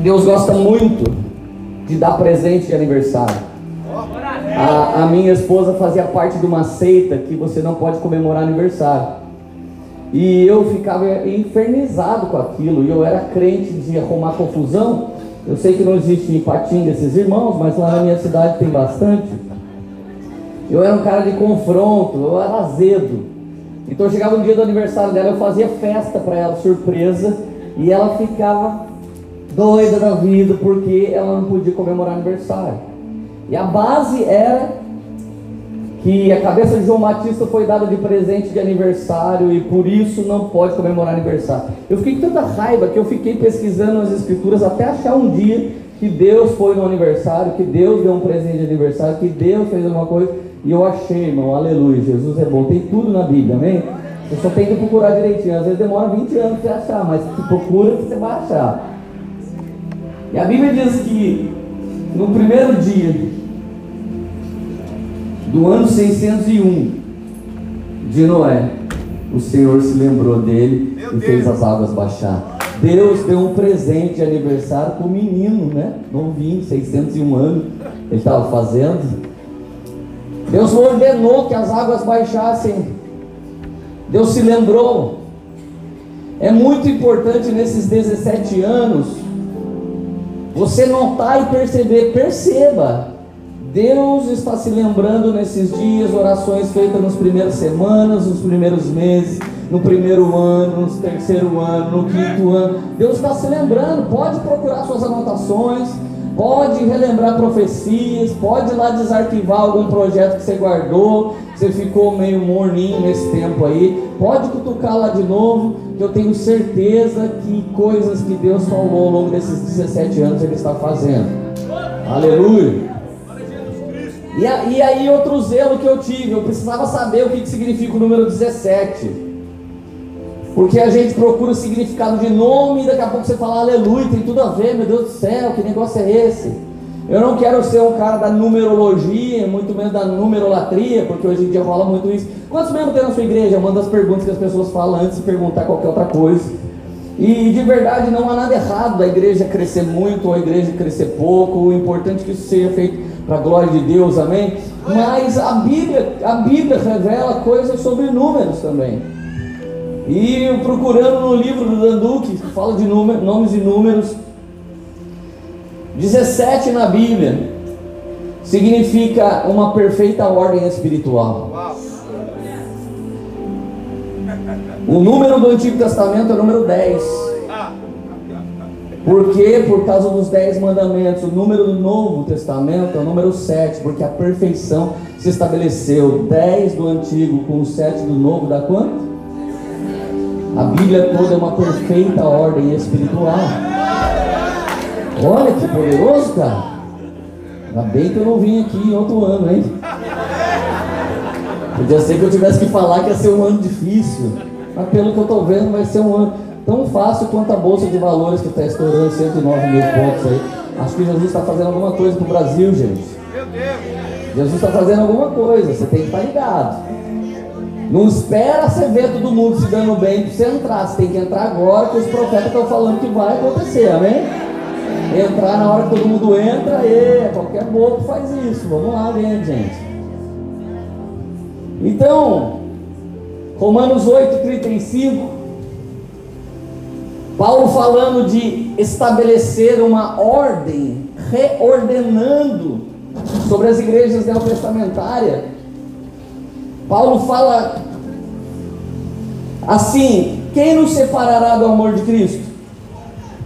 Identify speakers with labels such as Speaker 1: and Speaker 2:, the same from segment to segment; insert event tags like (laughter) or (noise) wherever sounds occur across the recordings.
Speaker 1: Deus gosta muito de dar presente de aniversário. A, a, minha esposa fazia parte de uma seita que você não pode comemorar aniversário. E eu ficava infernizado com aquilo. E eu era crente de arrumar confusão. Eu sei que não existe em Patinga esses irmãos, mas lá na minha cidade tem bastante. Eu era um cara de confronto, eu era azedo. Então chegava o dia do aniversário dela, eu fazia festa para ela, surpresa, e ela ficava doida da vida porque ela não podia comemorar aniversário. E a base era que a cabeça de João Batista foi dada de presente de aniversário e por isso não pode comemorar aniversário. Eu fiquei com tanta raiva que eu fiquei pesquisando as escrituras até achar um dia que Deus foi no aniversário, que Deus deu um presente de aniversário, que Deus fez alguma coisa. E eu achei, irmão, aleluia, Jesus é bom, tem tudo na Bíblia, amém? Você só tem que procurar direitinho, às vezes demora 20 anos para achar, mas se procura você vai achar. E a Bíblia diz que no primeiro dia do ano 601 de Noé, o Senhor se lembrou dele Meu e Deus. fez as águas baixar. Deus deu um presente de aniversário para o menino, né? Novinho, 601 anos, ele estava fazendo. Deus ordenou que as águas baixassem. Deus se lembrou. É muito importante nesses 17 anos você notar e perceber, perceba. Deus está se lembrando nesses dias, orações feitas nas primeiras semanas, nos primeiros meses, no primeiro ano, no terceiro ano, no quinto ano. Deus está se lembrando, pode procurar suas anotações, pode relembrar profecias, pode ir lá desarquivar algum projeto que você guardou, você ficou meio morninho nesse tempo aí, pode cutucar lá de novo, que eu tenho certeza que coisas que Deus falou ao longo desses 17 anos Ele está fazendo. Aleluia. E, aí outro zelo que eu tive, eu precisava saber o que significa o número 17. Porque a gente procura o significado de nome e daqui a pouco você fala aleluia, tem tudo a ver, meu Deus do céu, que negócio é esse? Eu não quero ser um cara da numerologia, muito menos da numerolatria, porque hoje em dia rola muito isso. Quantos membros tem na sua igreja? Uma das perguntas que as pessoas falam antes de perguntar qualquer outra coisa. E de verdade não há nada errado da igreja crescer muito ou a igreja crescer pouco. O importante é que isso seja feito para a glória de Deus, amém? Mas a Bíblia, a Bíblia revela coisas sobre números também. E procurando no livro do Danduque, que fala de número, nomes e números, 17 na Bíblia significa uma perfeita ordem espiritual. O número do Antigo Testamento é o número 10. Por quê? Por causa dos dez mandamentos. O número do Novo Testamento é o número 7, porque a perfeição se estabeleceu. 10 do Antigo com o 7 do Novo dá quanto? A Bíblia toda é uma perfeita ordem espiritual. Olha que poderoso, cara. Ainda bem que eu não vim aqui em outro ano, hein? Podia ser que eu tivesse que falar que ia ser um ano difícil. Mas pelo que eu estou vendo, vai ser um ano tão fácil quanto a Bolsa de Valores que está estourando 109 mil pontos aí. Acho que Jesus está fazendo alguma coisa para o Brasil, gente. Jesus está fazendo alguma coisa, você tem que estar tá ligado. Não espera você ver todo mundo se dando bem para você entrar. Você tem que entrar agora que os profetas estão falando que vai acontecer, amém? Entrar na hora que todo mundo entra, e qualquer bobo faz isso. Vamos lá, vem, gente. Então, Romanos 8, 35 Paulo falando de estabelecer uma ordem, reordenando sobre as igrejas neotestamentárias. Paulo fala assim: quem nos separará do amor de Cristo?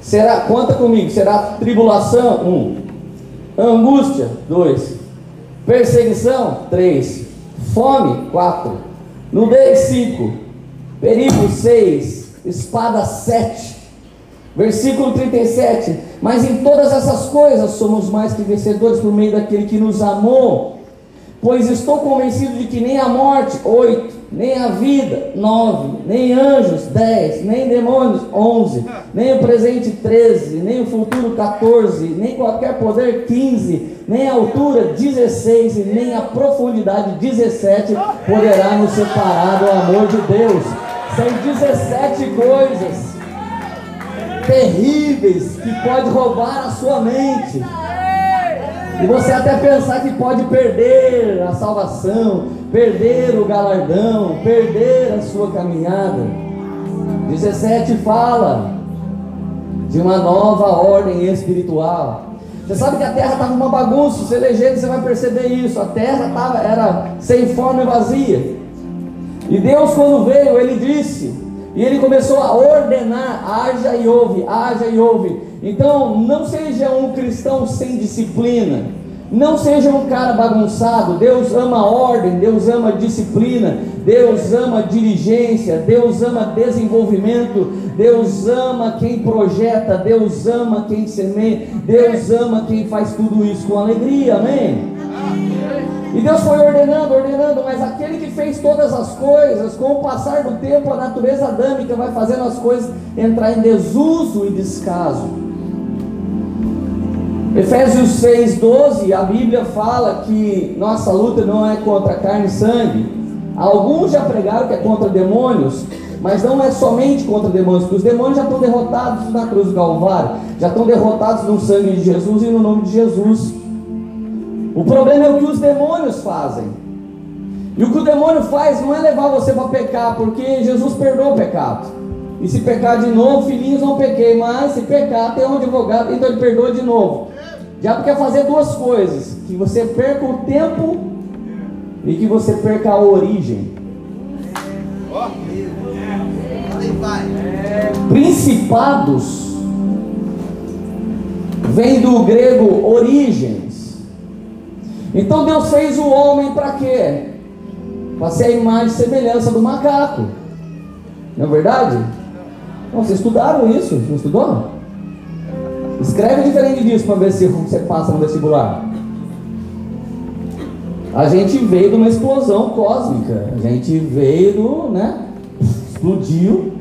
Speaker 1: Será, conta comigo, será tribulação? Um. Angústia? Dois. Perseguição? Três. Fome? Quatro. Nudez? Cinco. Perigo? Seis. Espada? Sete. Versículo 37. Mas em todas essas coisas somos mais que vencedores por meio daquele que nos amou. Pois estou convencido de que nem a morte, oito, nem a vida, nove, nem anjos, dez, nem demônios, onze, nem o presente, treze, nem o futuro, 14, nem qualquer poder, 15, nem a altura, 16, e nem a profundidade, 17, poderá nos separar do amor de Deus. São 17 coisas terríveis que pode roubar a sua mente. E você até pensar que pode perder a salvação, perder o galardão, perder a sua caminhada. 17 fala de uma nova ordem espiritual. Você sabe que a terra estava uma bagunça, você lê você vai perceber isso. A terra tava, era sem forma e vazia. E Deus, quando veio, ele disse, e ele começou a ordenar: haja e ouve, haja e ouve. Então, não seja um cristão sem disciplina. Não seja um cara bagunçado. Deus ama ordem, Deus ama disciplina, Deus ama diligência, Deus ama desenvolvimento, Deus ama quem projeta, Deus ama quem semeia, Deus ama quem faz tudo isso com alegria. Amém? E Deus foi ordenando, ordenando, mas aquele que fez todas as coisas, com o passar do tempo, a natureza adâmica vai fazendo as coisas entrar em desuso e descaso. Efésios 6,12, a Bíblia fala que nossa luta não é contra carne e sangue. Alguns já pregaram que é contra demônios, mas não é somente contra demônios, porque os demônios já estão derrotados na cruz do Calvário, já estão derrotados no sangue de Jesus e no nome de Jesus. O problema é o que os demônios fazem. E o que o demônio faz não é levar você para pecar, porque Jesus perdoou o pecado. E se pecar de novo, filhinhos não pequei, mas se pecar, tem um advogado, então ele perdoa de novo diabo quer fazer duas coisas: que você perca o tempo e que você perca a origem. Principados vem do grego origens. Então Deus fez o homem para quê? Para ser a imagem e semelhança do macaco. Não é verdade? Não, vocês estudaram isso? Não estudou? Escreve diferente disso para ver se você passa no vestibular. A gente veio de uma explosão cósmica. A gente veio do, né? Explodiu,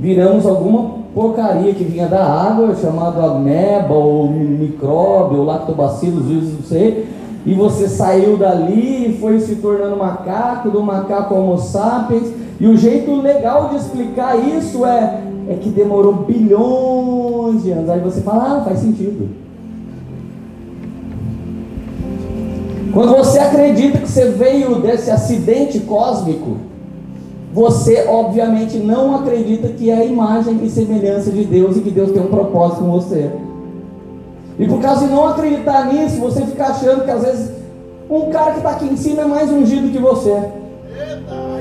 Speaker 1: viramos alguma porcaria que vinha da água, chamado ameba, ou micróbio, ou lactobacillus, não sei. E você saiu dali e foi se tornando macaco, do macaco homo sapiens. E o jeito legal de explicar isso é é que demorou bilhões de anos. Aí você fala, ah, faz sentido. Quando você acredita que você veio desse acidente cósmico, você obviamente não acredita que é a imagem e semelhança de Deus e que Deus tem um propósito com você. E por causa de não acreditar nisso, você fica achando que às vezes um cara que está aqui em cima é mais ungido que você.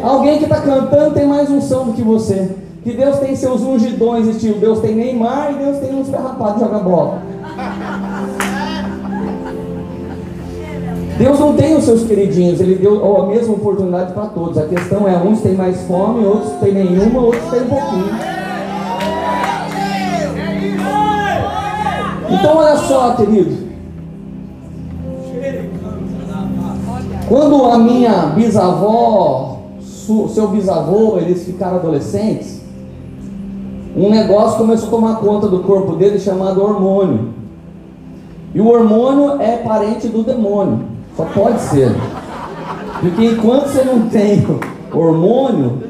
Speaker 1: Alguém que está cantando tem mais unção do que você que Deus tem seus ungidões, estilo Deus tem Neymar e Deus tem uns ferrapados de jogar bola. Deus não tem os seus queridinhos, Ele deu a mesma oportunidade para todos. A questão é: uns têm mais fome, outros têm nenhuma, outros têm um pouquinho. Então, olha só, querido. Quando a minha bisavó, seu bisavô, eles ficaram adolescentes, um negócio começou a tomar conta do corpo dele chamado hormônio. E o hormônio é parente do demônio. Só pode ser. Porque enquanto você não tem hormônio,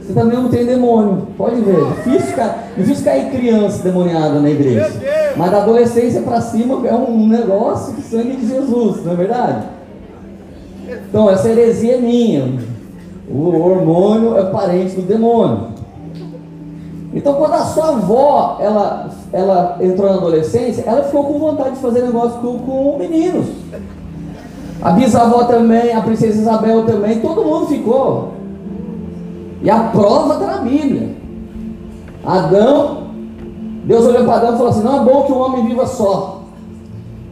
Speaker 1: você também não tem demônio. Pode ver. Difícil ficar, difícil cair criança demoniada na igreja. Mas da adolescência para cima é um negócio que sangue de Jesus, não é verdade? Então essa heresia é minha. O hormônio é parente do demônio. Então, quando a sua avó ela, ela entrou na adolescência, ela ficou com vontade de fazer negócio com, com meninos. A bisavó também, a princesa Isabel também, todo mundo ficou. E a prova está na Bíblia. Adão, Deus olhou para Adão e falou assim: Não é bom que o homem viva só.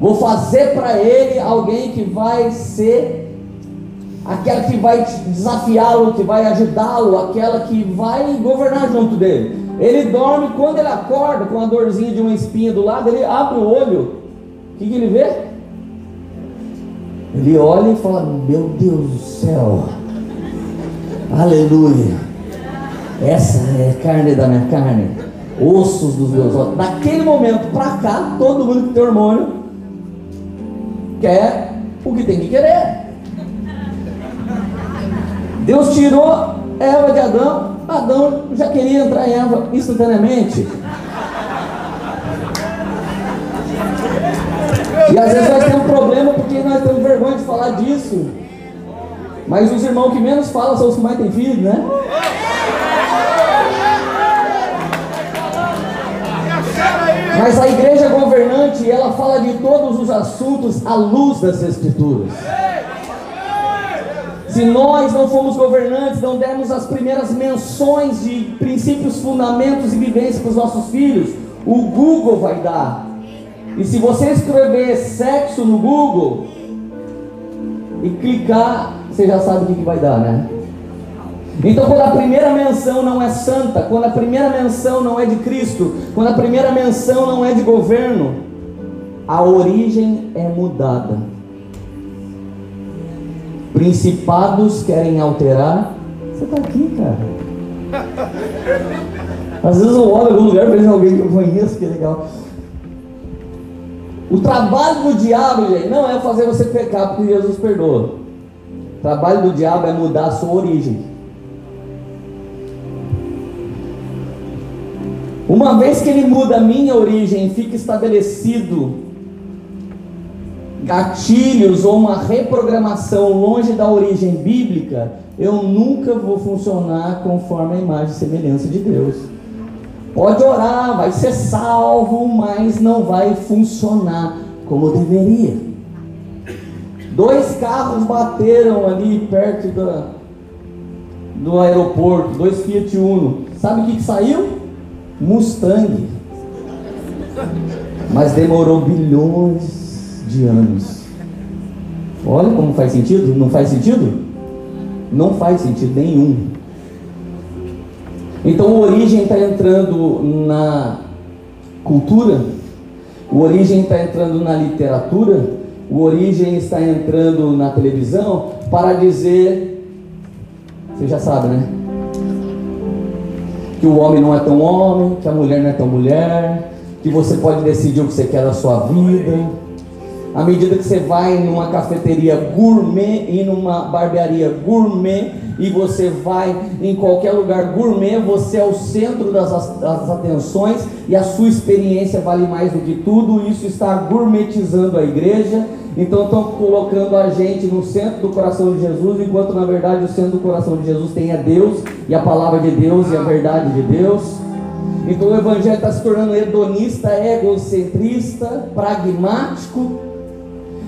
Speaker 1: Vou fazer para ele alguém que vai ser aquela que vai desafiá-lo, que vai ajudá-lo, aquela que vai governar junto dele. Ele dorme, quando ele acorda com a dorzinha de uma espinha do lado, ele abre o olho. O que, que ele vê? Ele olha e fala: Meu Deus do céu, aleluia. Essa é carne da minha carne, ossos dos meus ossos. Daquele momento para cá, todo mundo que tem hormônio quer o que tem que querer. Deus tirou Eva de Adão, Adão já queria entrar em Eva instantaneamente. E às vezes nós temos problema porque nós temos vergonha de falar disso. Mas os irmãos que menos falam são os que mais têm filho, né? Mas a igreja governante, ela fala de todos os assuntos à luz das Escrituras. Se nós não fomos governantes, não demos as primeiras menções de princípios, fundamentos e vivência para os nossos filhos, o Google vai dar. E se você escrever sexo no Google e clicar, você já sabe o que, que vai dar, né? Então, quando a primeira menção não é santa, quando a primeira menção não é de Cristo, quando a primeira menção não é de governo, a origem é mudada. Principados querem alterar. Você está aqui, cara. Às vezes eu olho em algum lugar e vejo alguém que eu conheço, que legal. O trabalho do diabo, gente, não é fazer você pecar porque Jesus perdoa. O trabalho do diabo é mudar a sua origem. Uma vez que ele muda a minha origem, fica estabelecido gatilhos ou uma reprogramação longe da origem bíblica, eu nunca vou funcionar conforme a imagem e semelhança de Deus. Pode orar, vai ser salvo, mas não vai funcionar como deveria. Dois carros bateram ali perto do, do aeroporto, dois Fiat Uno. Sabe o que, que saiu? Mustang. Mas demorou bilhões de anos. Olha como faz sentido? Não faz sentido? Não faz sentido nenhum. Então o origem está entrando na cultura, o origem está entrando na literatura, o origem está entrando na televisão para dizer, você já sabe, né? Que o homem não é tão homem, que a mulher não é tão mulher, que você pode decidir o que você quer da sua vida. À medida que você vai numa cafeteria gourmet e numa barbearia gourmet, e você vai em qualquer lugar gourmet, você é o centro das, das atenções e a sua experiência vale mais do que tudo. Isso está gourmetizando a igreja. Então estão colocando a gente no centro do coração de Jesus, enquanto na verdade o centro do coração de Jesus tem a Deus e a palavra de Deus e a verdade de Deus. Então o evangelho está se tornando hedonista, egocentrista, pragmático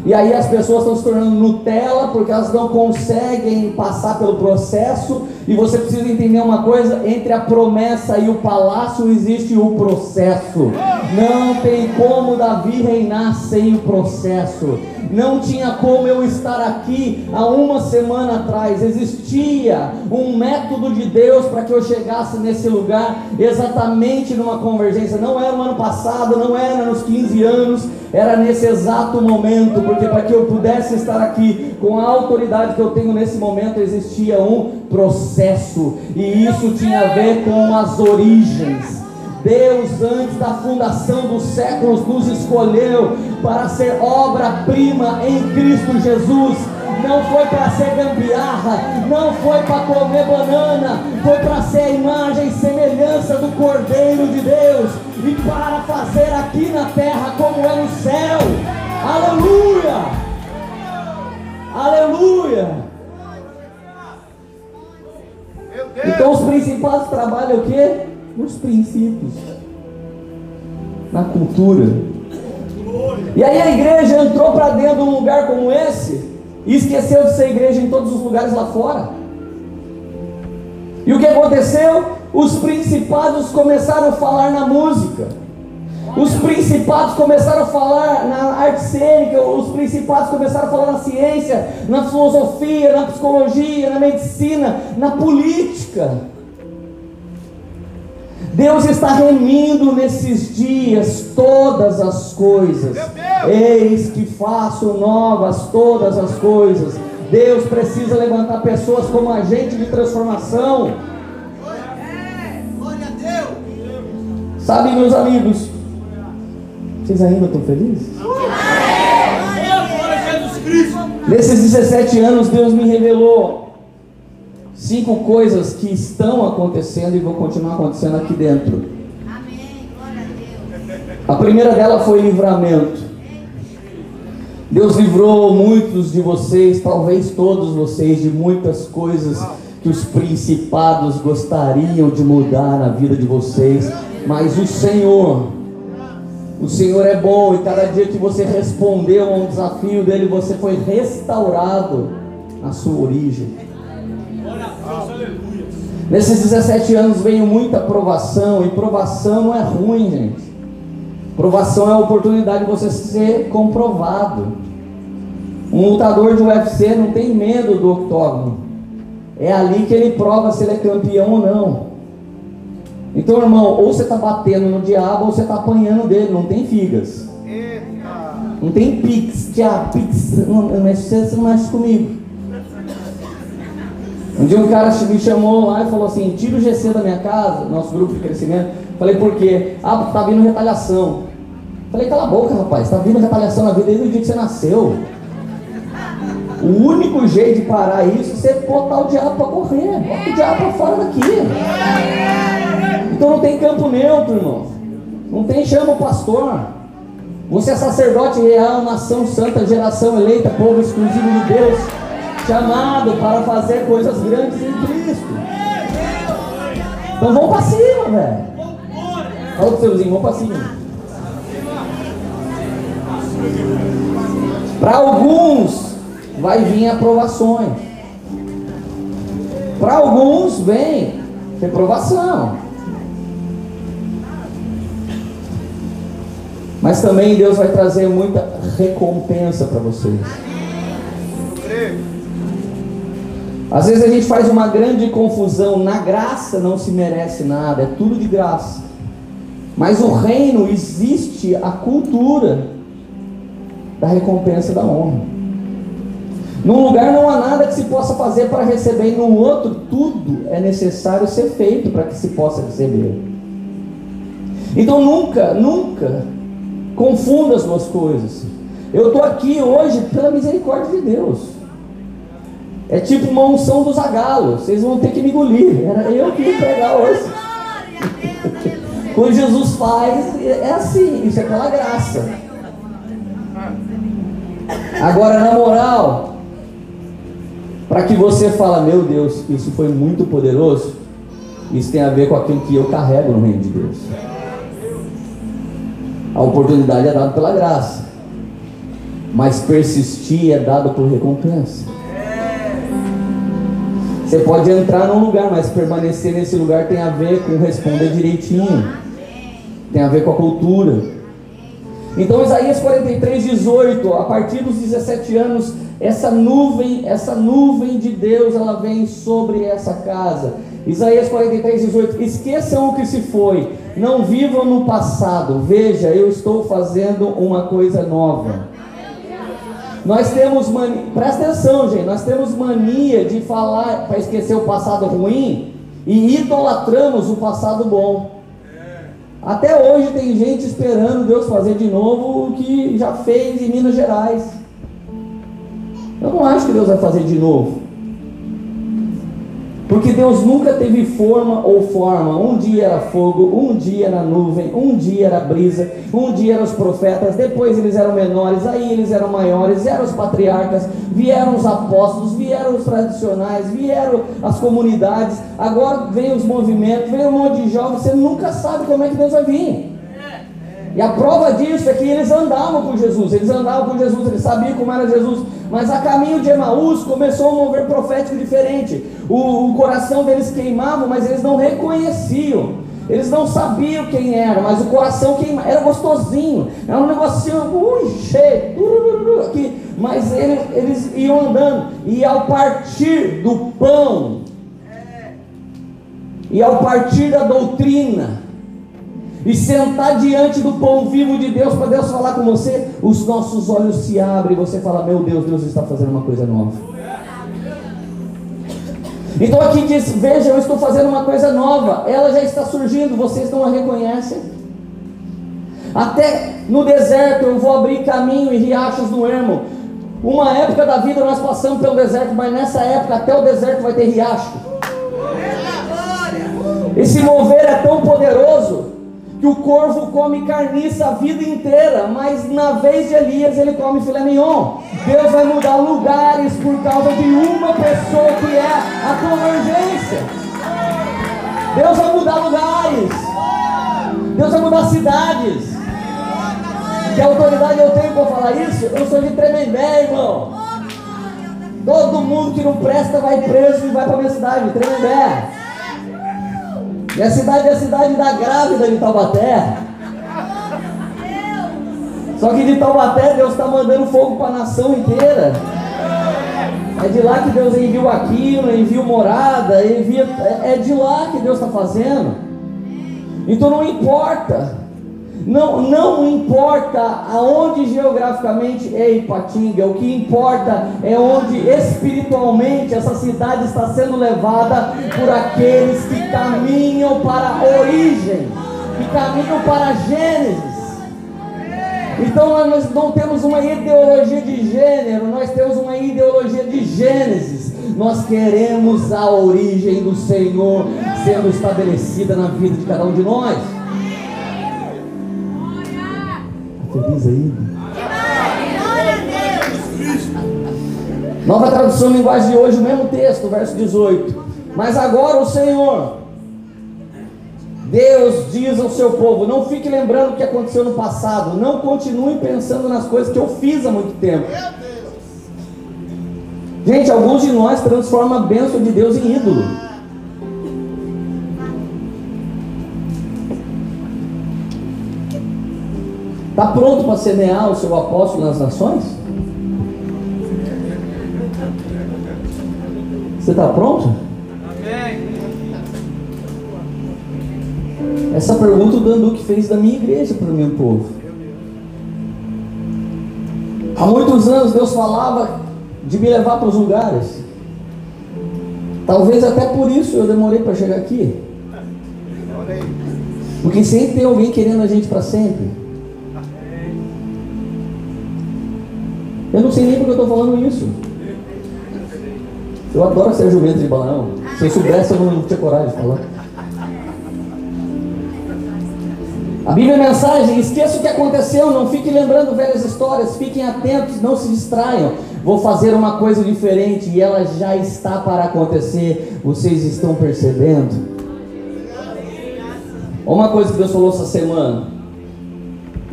Speaker 1: e aí as pessoas estão se tornando Nutella porque elas não conseguem passar pelo processo. E você precisa entender uma coisa: entre a promessa e o palácio existe o processo. Não tem como Davi reinar sem o processo. Não tinha como eu estar aqui há uma semana atrás. Existia um método de Deus para que eu chegasse nesse lugar exatamente numa convergência. Não era no ano passado, não era nos 15 anos, era nesse exato momento, porque para que eu pudesse estar aqui com a autoridade que eu tenho nesse momento, existia um processo, e isso tinha a ver com as origens. Deus, antes da fundação dos séculos, nos escolheu para ser obra-prima em Cristo Jesus. Não foi para ser gambiarra, não foi para comer banana, foi para ser a imagem e semelhança do Cordeiro de Deus e para fazer aqui na terra como é no céu. Aleluia! Aleluia! Então os principais trabalham o quê? Nos princípios, na cultura. E aí a igreja entrou para dentro de um lugar como esse e esqueceu de ser igreja em todos os lugares lá fora. E o que aconteceu? Os principados começaram a falar na música. Os principados começaram a falar na arte cênica, os principados começaram a falar na ciência, na filosofia, na psicologia, na medicina, na política. Deus está remindo nesses dias todas as coisas. Eis que faço novas todas as coisas. Deus precisa levantar pessoas como agente de transformação. Glória a Deus. Sabe, meus amigos, vocês ainda estão felizes? Nesses 17 anos, Deus me revelou cinco coisas que estão acontecendo e vão continuar acontecendo aqui dentro. Amém. A primeira dela foi livramento. Deus livrou muitos de vocês, talvez todos vocês, de muitas coisas que os principados gostariam de mudar na vida de vocês, mas o Senhor, o Senhor é bom e cada dia que você respondeu a um desafio dele, você foi restaurado na sua origem. Nesses 17 anos veio muita provação, e provação não é ruim, gente. Provação é a oportunidade de você ser comprovado. Um lutador de UFC não tem medo do octógono. É ali que ele prova se ele é campeão ou não. Então, irmão, ou você está batendo no diabo ou você está apanhando dele, não tem figas. Não tem pix, diabo, pix, não, você não mexe comigo. Um dia um cara me chamou lá e falou assim: tira o GC da minha casa, nosso grupo de crescimento. Falei, por quê? Ah, tá vindo retaliação. Falei, cala a boca, rapaz, tá vindo retaliação na vida desde o dia que você nasceu. O único jeito de parar isso é botar o diabo para correr. Bota o diabo para fora daqui. Então não tem campo neutro, irmão. Não tem chama o pastor. Você é sacerdote real, nação santa, geração eleita, povo exclusivo de Deus, chamado para fazer coisas grandes em Cristo. Então vamos para cima, velho. Fala pro seu vizinho, vamos para cima. Para alguns vai vir aprovações. Para alguns vem reprovação. Mas também Deus vai trazer muita recompensa para vocês. Às vezes a gente faz uma grande confusão. Na graça não se merece nada, é tudo de graça. Mas o reino existe a cultura da recompensa da honra. Num lugar não há nada que se possa fazer para receber, e no outro tudo é necessário ser feito para que se possa receber. Então nunca, nunca confunda as duas coisas. Eu estou aqui hoje pela misericórdia de Deus. É tipo uma unção dos agalos. Vocês vão ter que me engolir. Era eu que ia pregar hoje. Quando Jesus faz, é assim, isso é aquela graça. Agora, na moral, para que você fala, meu Deus, isso foi muito poderoso, isso tem a ver com aquilo que eu carrego no reino de Deus. A oportunidade é dada pela graça, mas persistir é dado por recompensa. Você pode entrar num lugar, mas permanecer nesse lugar tem a ver com responder direitinho, tem a ver com a cultura. Então Isaías 43, 18, a partir dos 17 anos, essa nuvem, essa nuvem de Deus, ela vem sobre essa casa. Isaías 43, 18, esqueçam o que se foi, não vivam no passado, veja, eu estou fazendo uma coisa nova. Nós temos mania, presta atenção, gente, nós temos mania de falar para esquecer o passado ruim e idolatramos o passado bom. Até hoje tem gente esperando Deus fazer de novo o que já fez em Minas Gerais. Eu não acho que Deus vai fazer de novo. Porque Deus nunca teve forma ou forma. Um dia era fogo, um dia era nuvem, um dia era brisa, um dia eram os profetas, depois eles eram menores, aí eles eram maiores, vieram os patriarcas, vieram os apóstolos, vieram os tradicionais, vieram as comunidades, agora vem os movimentos, vem um monte de jovens, você nunca sabe como é que Deus vai vir. E a prova disso é que eles andavam com Jesus, eles andavam com Jesus, eles sabiam como era Jesus, mas a caminho de Emaús começou um mover profético diferente. O, o coração deles queimava, mas eles não reconheciam. Eles não sabiam quem era, mas o coração queimava, era gostosinho, era um negocinho, ui, cheio, mas eles, eles iam andando, e ao partir do pão, e ao partir da doutrina, e sentar diante do pão vivo de Deus para Deus falar com você, os nossos olhos se abrem e você fala: Meu Deus, Deus está fazendo uma coisa nova. Então aqui diz: Veja, eu estou fazendo uma coisa nova, ela já está surgindo, vocês não a reconhecem. Até no deserto eu vou abrir caminho e riachos no ermo. Uma época da vida nós passamos pelo deserto, mas nessa época até o deserto vai ter riacho. Esse mover é tão poderoso que o corvo come carniça a vida inteira, mas na vez de Elias ele come filé mignon. Deus vai mudar lugares por causa de uma pessoa que é a tua emergência. Deus vai mudar lugares. Deus vai mudar cidades. Que autoridade eu tenho para falar isso? Eu sou de Tremembé, irmão. Todo mundo que não presta vai preso e vai para minha cidade, Tremembé. Minha cidade é a cidade da grávida de Taubaté. Só que de Taubaté Deus está mandando fogo para a nação inteira. É de lá que Deus enviou aquilo, enviou morada, envia, é, é de lá que Deus está fazendo. Então não importa não, não importa aonde geograficamente é Ipatinga, o que importa é onde espiritualmente essa cidade está sendo levada por aqueles que caminham para a origem, que caminham para Gênesis. Então nós não temos uma ideologia de gênero, nós temos uma ideologia de Gênesis. Nós queremos a origem do Senhor sendo estabelecida na vida de cada um de nós. Feliz. Nova tradução linguagem de hoje, o mesmo texto, verso 18. Mas agora o Senhor, Deus diz ao seu povo: não fique lembrando o que aconteceu no passado, não continue pensando nas coisas que eu fiz há muito tempo. Gente, alguns de nós transformam a bênção de Deus em ídolo. Está pronto para semear o seu apóstolo nas nações? Você está pronto? Essa pergunta o Danduque fez da minha igreja para o meu povo. Há muitos anos Deus falava de me levar para os lugares. Talvez até por isso eu demorei para chegar aqui. Porque sempre tem alguém querendo a gente para sempre. Eu não sei nem porque eu estou falando isso. Eu adoro ser jumento de balão. Se eu soubesse, eu não tinha coragem de falar. A Bíblia é mensagem: esqueça o que aconteceu, não fique lembrando velhas histórias, fiquem atentos, não se distraiam. Vou fazer uma coisa diferente e ela já está para acontecer. Vocês estão percebendo? Uma coisa que Deus falou essa semana.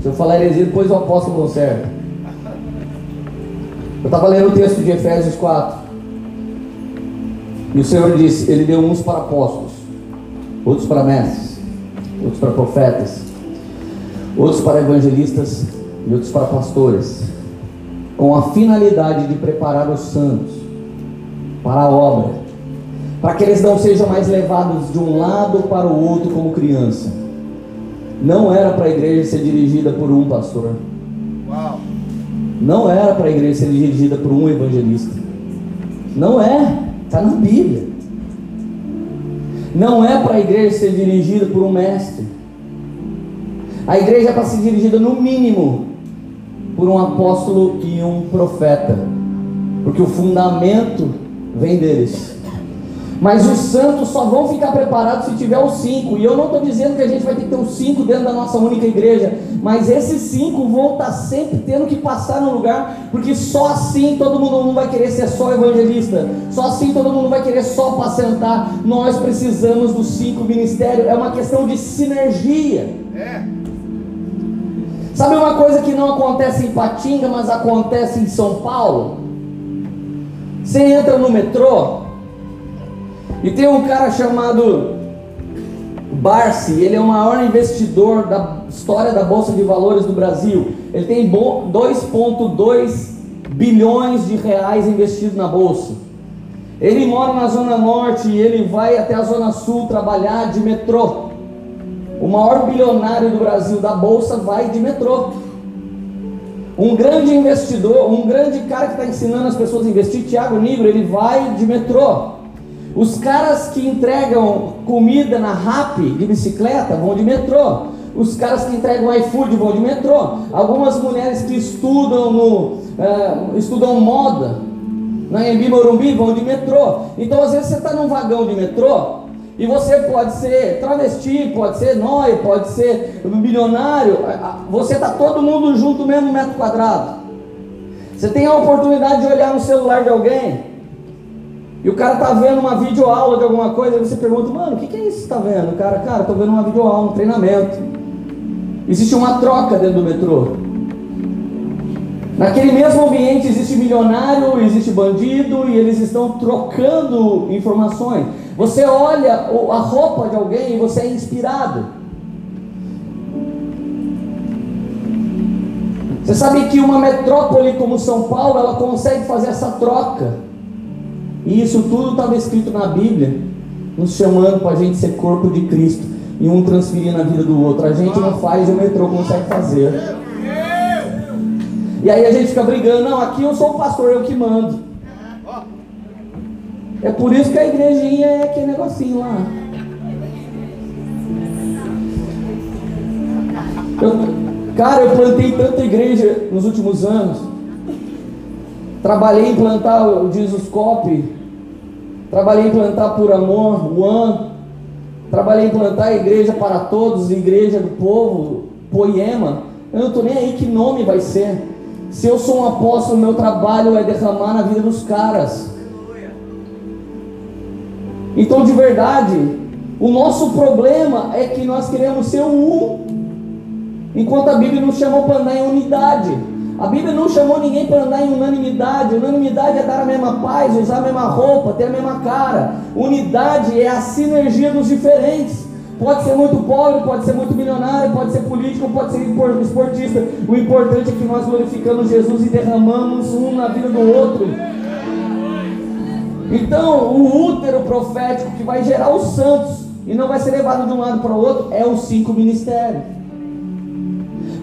Speaker 1: Se eu falar heresia, depois o apóstolo conserta. Eu estava lendo o texto de Efésios 4. E o Senhor disse: Ele deu uns para apóstolos, outros para mestres, outros para profetas, outros para evangelistas e outros para pastores, com a finalidade de preparar os santos para a obra, para que eles não sejam mais levados de um lado para o outro como criança. Não era para a igreja ser dirigida por um pastor. Não era para a igreja ser dirigida por um evangelista. Não é. Está na Bíblia. Não é para a igreja ser dirigida por um mestre. A igreja é para ser dirigida, no mínimo, por um apóstolo e um profeta. Porque o fundamento vem deles. Mas os santos só vão ficar preparados se tiver os cinco. E eu não estou dizendo que a gente vai ter que ter os cinco dentro da nossa única igreja. Mas esses cinco vão estar tá sempre tendo que passar no lugar. Porque só assim todo mundo não vai querer ser só evangelista. Só assim todo mundo vai querer só pacentar. Nós precisamos dos cinco ministérios. É uma questão de sinergia. É. Sabe uma coisa que não acontece em Patinga, mas acontece em São Paulo? Você entra no metrô e tem um cara chamado Barsi, ele é o maior investidor da história da Bolsa de Valores do Brasil. Ele tem 2,2 bilhões de reais investidos na Bolsa. Ele mora na Zona Norte e ele vai até a Zona Sul trabalhar de metrô. O maior bilionário do Brasil da Bolsa vai de metrô. Um grande investidor, um grande cara que está ensinando as pessoas a investir, Thiago Nigro, ele vai de metrô. Os caras que entregam comida na RAP de bicicleta vão de metrô. Os caras que entregam iFood vão de metrô. Algumas mulheres que estudam no uh, estudam moda na Embi Morumbi vão de metrô. Então às vezes você está num vagão de metrô E você pode ser travesti, pode ser nóia, pode ser milionário. Você está todo mundo junto mesmo metro quadrado. Você tem a oportunidade de olhar no celular de alguém e o cara está vendo uma videoaula de alguma coisa e você pergunta, mano, o que, que é isso que você está vendo? O cara, cara, estou vendo uma videoaula, um treinamento. Existe uma troca dentro do metrô. Naquele mesmo ambiente existe milionário, existe bandido e eles estão trocando informações. Você olha a roupa de alguém e você é inspirado. Você sabe que uma metrópole como São Paulo, ela consegue fazer essa troca. E isso tudo estava escrito na Bíblia, nos chamando para a gente ser corpo de Cristo e um transferir na vida do outro. A gente não faz, o metrô consegue fazer. E aí a gente fica brigando, não, aqui eu sou o pastor, eu que mando. É por isso que a igrejinha é aquele negocinho lá. Eu, cara, eu plantei tanta igreja nos últimos anos. Trabalhei em plantar o Jesuscope. Trabalhei em plantar Por Amor, One. Trabalhei em plantar a igreja para todos, igreja do povo, Poema. Eu não estou nem aí que nome vai ser. Se eu sou um apóstolo, meu trabalho é derramar na vida dos caras. Então, de verdade, o nosso problema é que nós queremos ser um, enquanto a Bíblia nos chamou para andar em unidade. A Bíblia não chamou ninguém para andar em unanimidade. Unanimidade é dar a mesma paz, usar a mesma roupa, ter a mesma cara. Unidade é a sinergia dos diferentes. Pode ser muito pobre, pode ser muito milionário, pode ser político, pode ser esportista. O importante é que nós glorificamos Jesus e derramamos um na vida do outro. Então, o útero profético que vai gerar os santos e não vai ser levado de um lado para o outro é os cinco ministérios.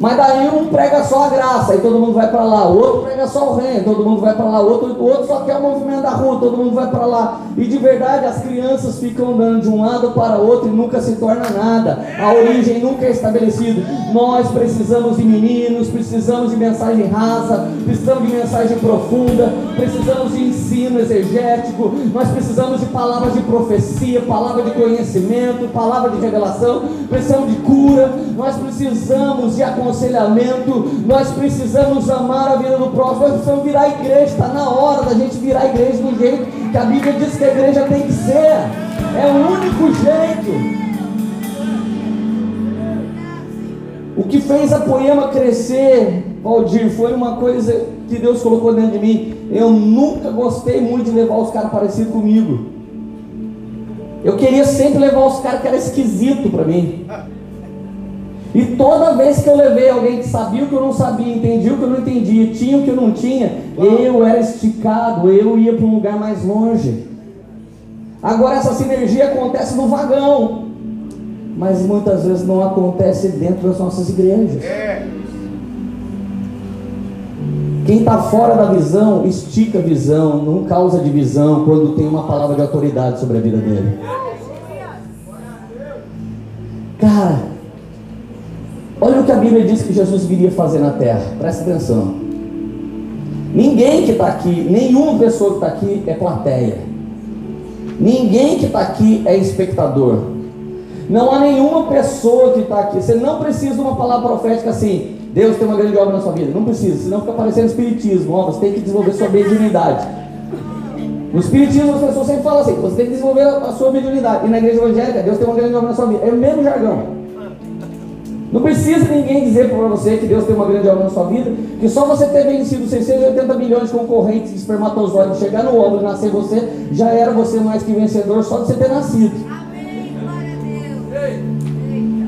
Speaker 1: Mas daí um prega só a graça, e todo mundo vai para lá. O outro prega só o reino, todo mundo vai para lá. O outro, outro só quer o movimento da rua, todo mundo vai para lá. E de verdade as crianças ficam andando de um lado para outro e nunca se torna nada. A origem nunca é estabelecida. Nós precisamos de meninos, precisamos de mensagem rasa, precisamos de mensagem profunda, precisamos de ensino exegético, nós precisamos de palavras de profecia, palavra de conhecimento, palavra de revelação, precisamos de cura, nós precisamos de aconselhamento aconselhamento, nós precisamos amar a vida do próximo, nós precisamos virar igreja, está na hora da gente virar igreja do jeito que a Bíblia diz que a igreja tem que ser, é o único jeito. O que fez a poema crescer, Valdir, foi uma coisa que Deus colocou dentro de mim. Eu nunca gostei muito de levar os caras parecidos comigo. Eu queria sempre levar os caras que eram esquisito para mim. E toda vez que eu levei alguém que sabia o que eu não sabia, entendia o que eu não entendia, tinha o que eu não tinha, eu era esticado, eu ia para um lugar mais longe. Agora essa sinergia acontece no vagão, mas muitas vezes não acontece dentro das nossas igrejas. É. Quem está fora da visão, estica a visão, não causa divisão quando tem uma palavra de autoridade sobre a vida dele. Cara, Olha o que a Bíblia diz que Jesus viria fazer na terra. Presta atenção. Ninguém que está aqui, nenhuma pessoa que está aqui é plateia. Ninguém que está aqui é espectador. Não há nenhuma pessoa que está aqui. Você não precisa de uma palavra profética assim. Deus tem uma grande obra na sua vida. Não precisa, senão fica parecendo espiritismo. Ó, você tem que desenvolver sua mediunidade. No espiritismo as pessoas sempre falam assim: você tem que desenvolver a sua mediunidade. E na igreja evangélica, Deus tem uma grande obra na sua vida. É o mesmo jargão. Não precisa ninguém dizer para você que Deus tem uma grande obra na sua vida, que só você ter vencido 680 milhões de concorrentes de espermatozoides, chegar no óvulo e nascer você, já era você mais que vencedor só de você ter nascido.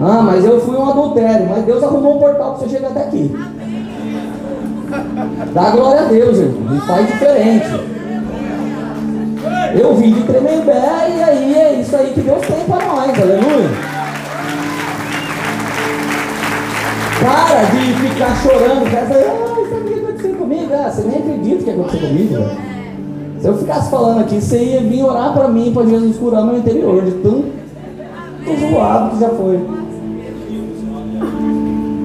Speaker 1: Ah, mas eu fui um adultério, mas Deus arrumou um portal para você chegar até aqui. Dá glória a Deus, irmão, e faz diferente. Eu vim de Tremembé e aí é isso aí que Deus tem para nós, aleluia. Para de ficar chorando, cara. Ah, isso aqui aconteceu comigo. Ah, você nem acredita que aconteceu comigo, velho. Se eu ficasse falando aqui, você ia vir orar para mim, para Jesus curar meu interior, de tão zoado que já foi.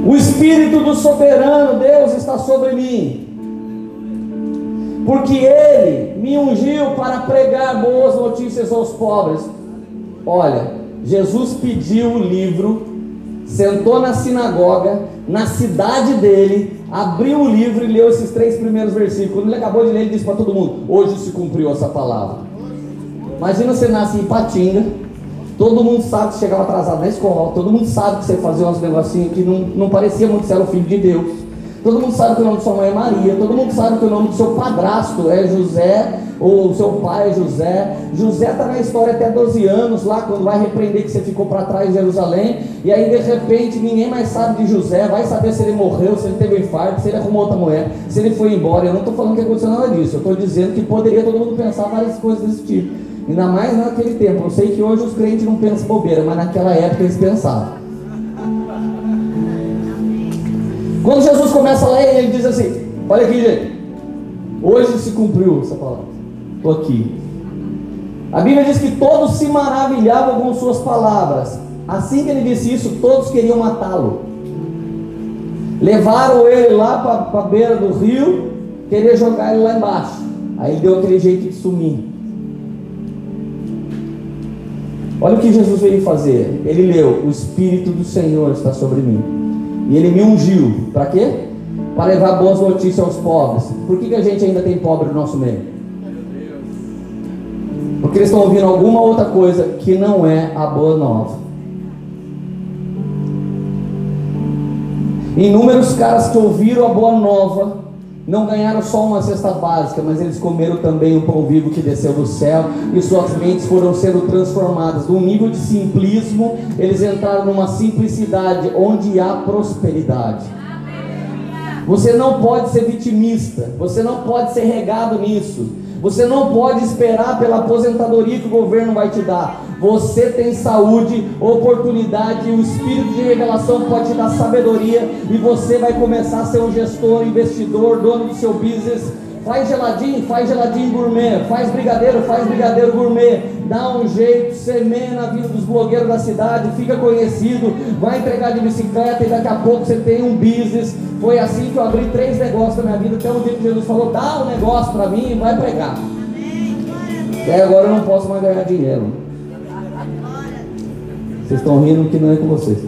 Speaker 1: O Espírito do Soberano, Deus, está sobre mim. Porque Ele me ungiu para pregar boas notícias aos pobres. Olha, Jesus pediu o livro, sentou na sinagoga, na cidade dele, abriu o livro e leu esses três primeiros versículos. Quando ele acabou de ler, ele disse para todo mundo: Hoje se cumpriu essa palavra. Imagina você nasce em Patinga, todo mundo sabe que chegava atrasado na escola, todo mundo sabe que você fazia uns negocinhos que não, não parecia muito ser o filho de Deus. Todo mundo sabe que o nome de sua mãe é Maria, todo mundo sabe que o nome do seu padrasto é José, ou seu pai é José. José está na história até 12 anos, lá quando vai repreender que você ficou para trás de Jerusalém, e aí de repente ninguém mais sabe de José, vai saber se ele morreu, se ele teve infarto, se ele arrumou outra mulher, se ele foi embora. Eu não estou falando que aconteceu nada disso, eu estou dizendo que poderia todo mundo pensar várias coisas desse tipo. Ainda mais naquele tempo. Eu sei que hoje os crentes não pensam bobeira, mas naquela época eles pensavam. Quando Jesus começa a ler, ele diz assim: Olha aqui, gente. Hoje se cumpriu essa palavra. Estou aqui. A Bíblia diz que todos se maravilhavam com suas palavras. Assim que ele disse isso, todos queriam matá-lo. Levaram ele lá para a beira do rio, queria jogar ele lá embaixo. Aí deu aquele jeito de sumir. Olha o que Jesus veio fazer. Ele leu: O Espírito do Senhor está sobre mim e ele me ungiu. Para quê? Para levar boas notícias aos pobres. Por que, que a gente ainda tem pobre no nosso meio? Porque eles estão ouvindo alguma outra coisa que não é a boa nova. Inúmeros caras que ouviram a boa nova não ganharam só uma cesta básica, mas eles comeram também o pão vivo que desceu do céu e suas mentes foram sendo transformadas. Um nível de simplismo, eles entraram numa simplicidade onde há prosperidade. Você não pode ser vitimista, você não pode ser regado nisso. Você não pode esperar pela aposentadoria que o governo vai te dar. Você tem saúde, oportunidade, o espírito de revelação pode te dar sabedoria e você vai começar a ser um gestor, investidor, dono do seu business. Faz geladinho, faz geladinho gourmet, faz brigadeiro, faz brigadeiro gourmet, dá um jeito, semeia na vida dos blogueiros da cidade, fica conhecido, vai entregar de bicicleta e daqui a pouco você tem um business, foi assim que eu abri três negócios na minha vida. Até um dia que Jesus falou: dá um negócio para mim e vai pregar. Aí agora eu não posso mais ganhar dinheiro. Vocês estão rindo que não é com vocês.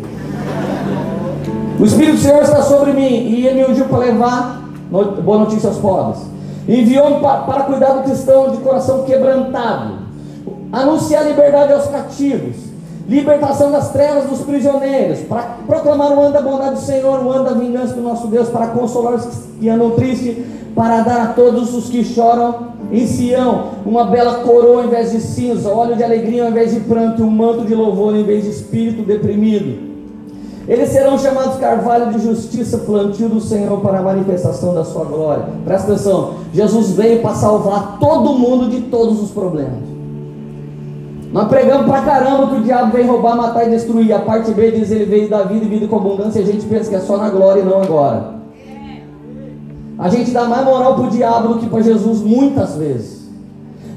Speaker 1: O Espírito do Senhor está sobre mim e ele me ungiu para levar boa notícia aos pobres. Enviou-me para, para cuidar do cristão de coração quebrantado, anunciar liberdade aos cativos libertação das trevas dos prisioneiros, para proclamar o ano da bondade do Senhor, o ano da vingança do nosso Deus, para consolar os que andam tristes, para dar a todos os que choram em Sião uma bela coroa em vez de cinza, óleo de alegria ao invés de pranto, um manto de louvor em vez de espírito deprimido. Eles serão chamados carvalho de justiça, plantio do Senhor para a manifestação da sua glória. Presta atenção, Jesus veio para salvar todo mundo de todos os problemas. Nós pregamos pra caramba que o diabo vem roubar, matar e destruir. A parte B diz ele veio da vida e vida com abundância. A gente pensa que é só na glória e não agora. A gente dá mais moral pro diabo do que para Jesus muitas vezes.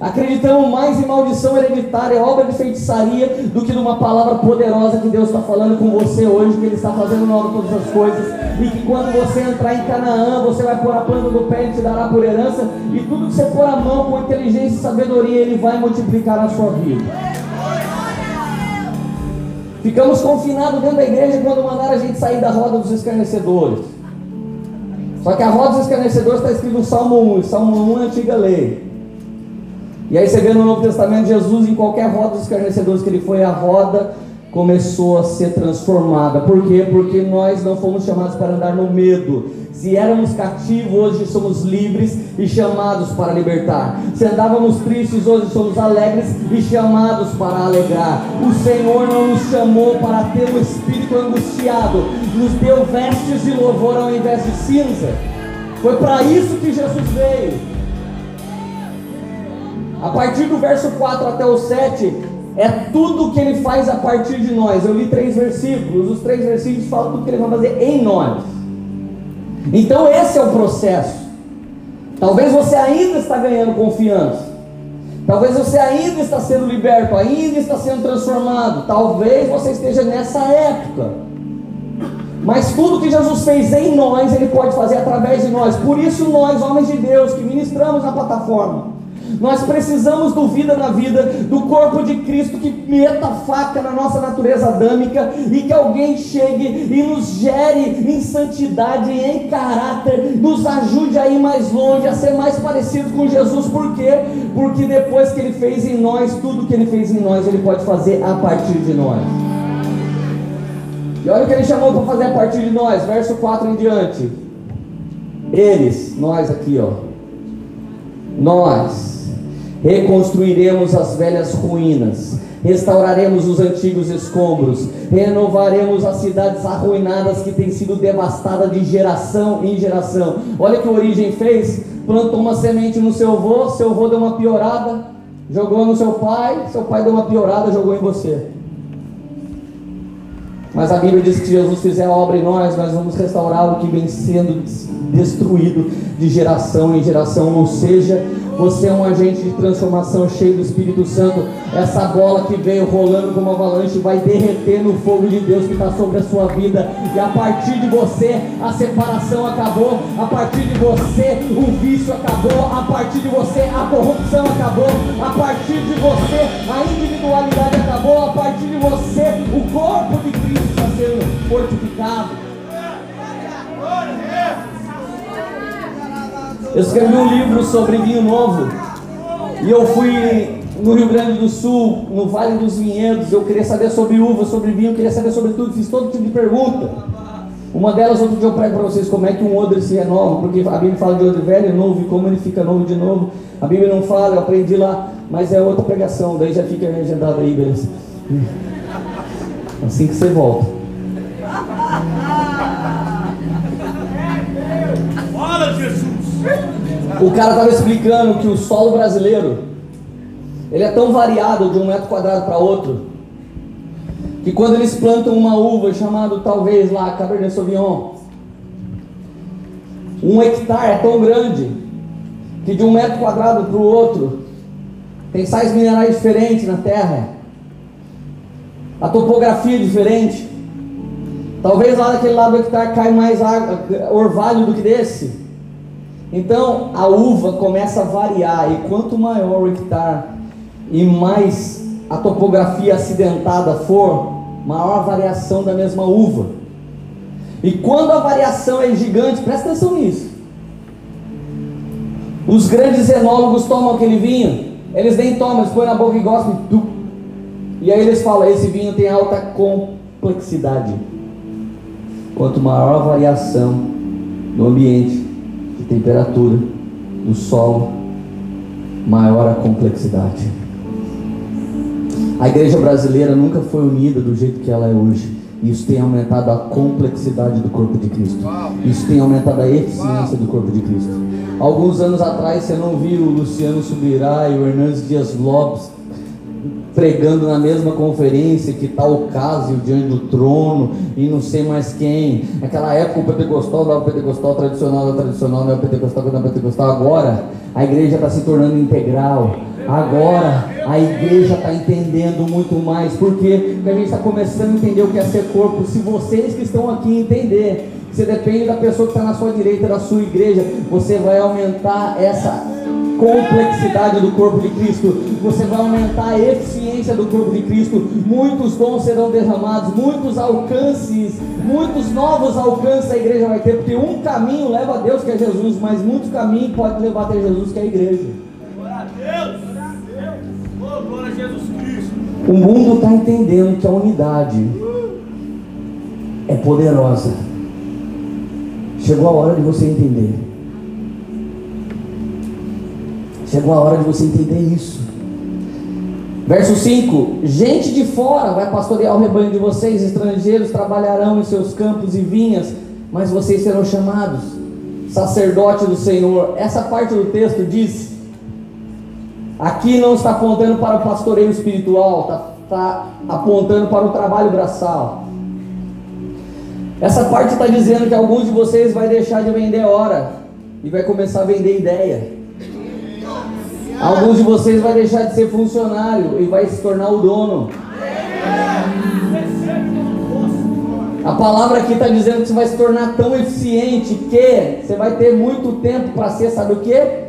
Speaker 1: Acreditamos mais em maldição hereditária, obra de feitiçaria, do que numa palavra poderosa que Deus está falando com você hoje, que Ele está fazendo nova todas as coisas, e que quando você entrar em Canaã, você vai pôr a planta do pé e te dará por herança, e tudo que você pôr a mão com inteligência e sabedoria, Ele vai multiplicar na sua vida. Ficamos confinados dentro da igreja quando mandaram a gente sair da roda dos escarnecedores. Só que a roda dos escarnecedores está escrito no Salmo 1, Salmo 1 é antiga lei. E aí você vê no Novo Testamento Jesus em qualquer roda dos escarnecedores que ele foi, a roda começou a ser transformada. Por quê? Porque nós não fomos chamados para andar no medo. Se éramos cativos, hoje somos livres e chamados para libertar. Se andávamos tristes, hoje somos alegres e chamados para alegrar. O Senhor não nos chamou para ter um espírito angustiado, nos deu vestes de louvor ao invés de cinza. Foi para isso que Jesus veio. A partir do verso 4 até o 7, é tudo que ele faz a partir de nós. Eu li três versículos, os três versículos falam tudo que ele vai fazer em nós. Então esse é o processo. Talvez você ainda está ganhando confiança. Talvez você ainda está sendo liberto, ainda está sendo transformado. Talvez você esteja nessa época. Mas tudo que Jesus fez em nós, Ele pode fazer através de nós. Por isso, nós, homens de Deus, que ministramos na plataforma, Nós precisamos do vida na vida, do corpo de Cristo que meta faca na nossa natureza adâmica e que alguém chegue e nos gere em santidade em caráter, nos ajude a ir mais longe, a ser mais parecido com Jesus. Por quê? Porque depois que Ele fez em nós, tudo que Ele fez em nós, Ele pode fazer a partir de nós. E olha o que Ele chamou para fazer a partir de nós, verso 4 em diante. Eles, nós aqui, ó. Nós reconstruiremos as velhas ruínas, restauraremos os antigos escombros, renovaremos as cidades arruinadas que têm sido devastadas de geração em geração. Olha que origem fez: plantou uma semente no seu avô, seu avô deu uma piorada, jogou no seu pai, seu pai deu uma piorada, jogou em você. Mas a Bíblia diz que se Jesus fizer a obra em nós, nós vamos restaurar o que vem sendo destruído de geração em geração. Ou seja, você é um agente de transformação cheio do Espírito Santo. Essa bola que veio rolando como avalanche vai derreter no fogo de Deus que está sobre a sua vida. E a partir de você, a separação acabou. A partir de você, o vício acabou. A partir de você, a corrupção acabou. A partir de você, a individualidade acabou. A partir de você, o corpo de Cristo está sendo fortificado. Eu escrevi um livro sobre vinho novo. E eu fui no Rio Grande do Sul, no Vale dos Vinhedos. Eu queria saber sobre uva, sobre vinho, queria saber sobre tudo. Fiz todo tipo de pergunta. Uma delas, outro dia eu prego para vocês como é que um odre se renova, porque a Bíblia fala de odre velho e novo e como ele fica novo de novo. A Bíblia não fala, eu aprendi lá, mas é outra pregação, daí já fica agendado aí, beleza? Assim que você volta. O cara estava explicando que o solo brasileiro ele é tão variado de um metro quadrado para outro que quando eles plantam uma uva chamada talvez lá Cabernet Sauvignon, um hectare é tão grande que de um metro quadrado para o outro tem sais minerais diferentes na terra, a topografia é diferente. Talvez lá daquele lado do hectare cai mais água, orvalho do que desse. Então a uva começa a variar, e quanto maior o hectare e mais a topografia acidentada for, maior a variação da mesma uva. E quando a variação é gigante, presta atenção nisso. Os grandes enólogos tomam aquele vinho, eles nem tomam, eles põem na boca e gostam, e aí eles falam: esse vinho tem alta complexidade. Quanto maior a variação no ambiente, temperatura do solo, maior a complexidade. A igreja brasileira nunca foi unida do jeito que ela é hoje. Isso tem aumentado a complexidade do corpo de Cristo. Isso tem aumentado a eficiência do corpo de Cristo. Alguns anos atrás você não viu o Luciano Subirá e o Hernandes Dias Lopes pregando na mesma conferência que está o caso diante do trono e não sei mais quem. Naquela época o pentecostal dava o pentecostal tradicional, da tradicional, não é o pentecostal, não é o pentecostal. Agora a igreja está se tornando integral. Agora a igreja está entendendo muito mais. Porque a gente está começando a entender o que é ser corpo. Se vocês que estão aqui entender, você depende da pessoa que está na sua direita, da sua igreja, você vai aumentar essa complexidade do corpo de Cristo, você vai aumentar a eficiência do corpo de Cristo, muitos dons serão derramados, muitos alcances, muitos novos alcances a igreja vai ter, porque um caminho leva a Deus que é Jesus, mas muitos caminhos pode levar até Jesus que é a igreja. Glória a Deus! Glória a Jesus Cristo! O mundo está entendendo que a unidade é poderosa. Chegou a hora de você entender. Chegou a hora de você entender isso. Verso 5: Gente de fora vai pastorear o rebanho de vocês, estrangeiros trabalharão em seus campos e vinhas, mas vocês serão chamados sacerdote do Senhor. Essa parte do texto diz: aqui não está apontando para o pastoreio espiritual, está, está apontando para o trabalho braçal. Essa parte está dizendo que alguns de vocês vai deixar de vender hora e vai começar a vender ideia. Alguns de vocês vai deixar de ser funcionário e vai se tornar o dono. A palavra aqui está dizendo que você vai se tornar tão eficiente que você vai ter muito tempo para ser, sabe o que?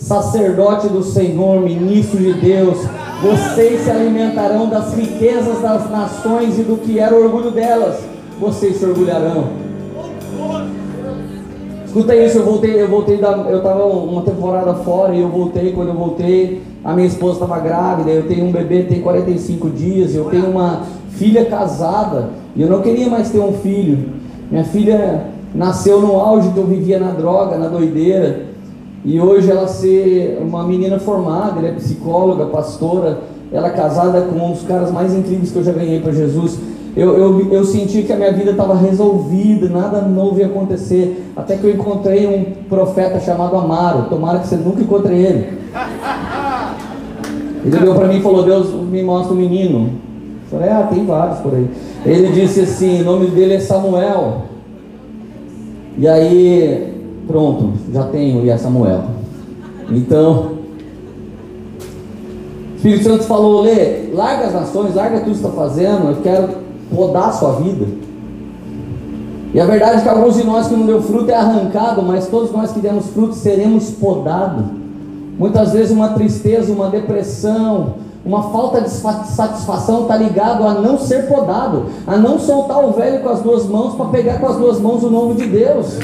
Speaker 1: sacerdote do Senhor, ministro de Deus. Vocês se alimentarão das riquezas das nações e do que era o orgulho delas. Vocês se orgulharão. Escuta isso, eu voltei, eu voltei da, eu estava uma temporada fora e eu voltei, quando eu voltei, a minha esposa estava grávida, eu tenho um bebê, tem 45 dias, eu tenho uma filha casada, e eu não queria mais ter um filho. Minha filha nasceu no auge que eu vivia na droga, na doideira. E hoje ela ser uma menina formada, ela é psicóloga, pastora, ela é casada com um dos caras mais incríveis que eu já ganhei para Jesus. Eu, eu, eu senti que a minha vida estava resolvida, nada novo ia acontecer. Até que eu encontrei um profeta chamado Amaro. Tomara que você nunca encontre ele. Ele olhou para mim e falou: Deus me mostra um menino. Eu falei: Ah, tem vários por aí. Ele disse assim: O nome dele é Samuel. E aí Pronto, já tenho e é Samuel. Então, o Espírito Santo falou: Lê, larga as nações, larga tudo que está fazendo, eu quero podar a sua vida. E a verdade é que alguns de nós que não deu fruto é arrancado, mas todos nós que demos fruto seremos podados. Muitas vezes uma tristeza, uma depressão, uma falta de satisfação está ligado a não ser podado, a não soltar o velho com as duas mãos para pegar com as duas mãos o nome de Deus.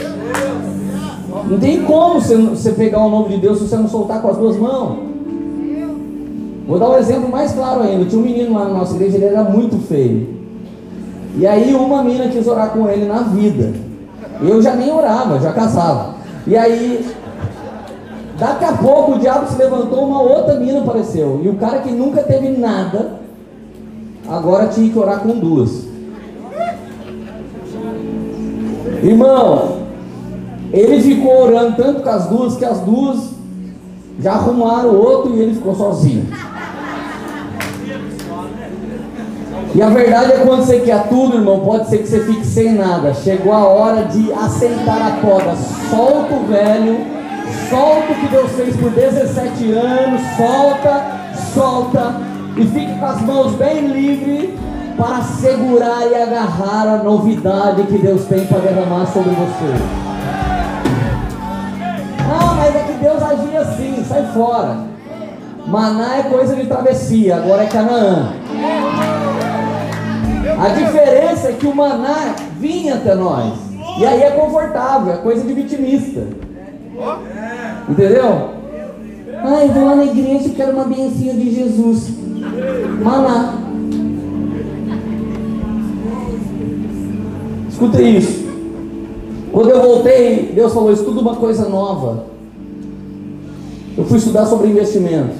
Speaker 1: Não tem como você, pegar o nome de Deus se você não soltar com as duas mãos. Vou dar um exemplo mais claro ainda. Tinha um menino lá na nossa igreja, ele era muito feio. E aí uma mina quis orar com ele na vida. Eu já nem orava, já casava. E aí, daqui a pouco o diabo se levantou, uma outra mina apareceu. E o cara que nunca teve nada, agora tinha que orar com duas. Irmão, ele ficou orando tanto com as duas que as duas já arrumaram o outro e ele ficou sozinho. E a verdade é quando você quer tudo, irmão, pode ser que você fique sem nada. Chegou a hora de aceitar a poda. Solta o velho, solta o que Deus fez por 17 anos, solta, solta e fique com as mãos bem livres para segurar e agarrar a novidade que Deus tem para derramar sobre você. Ah, mas é que Deus agia assim, sai fora. Maná é coisa de travessia, agora é Canaã. A diferença é que o maná vinha até nós. E aí é confortável, é coisa de vitimista. Entendeu? Eu vou lá na igreja e quero uma bencinha de Jesus. Maná. Escuta isso. Quando eu voltei, Deus falou: estuda uma coisa nova. Eu fui estudar sobre investimento.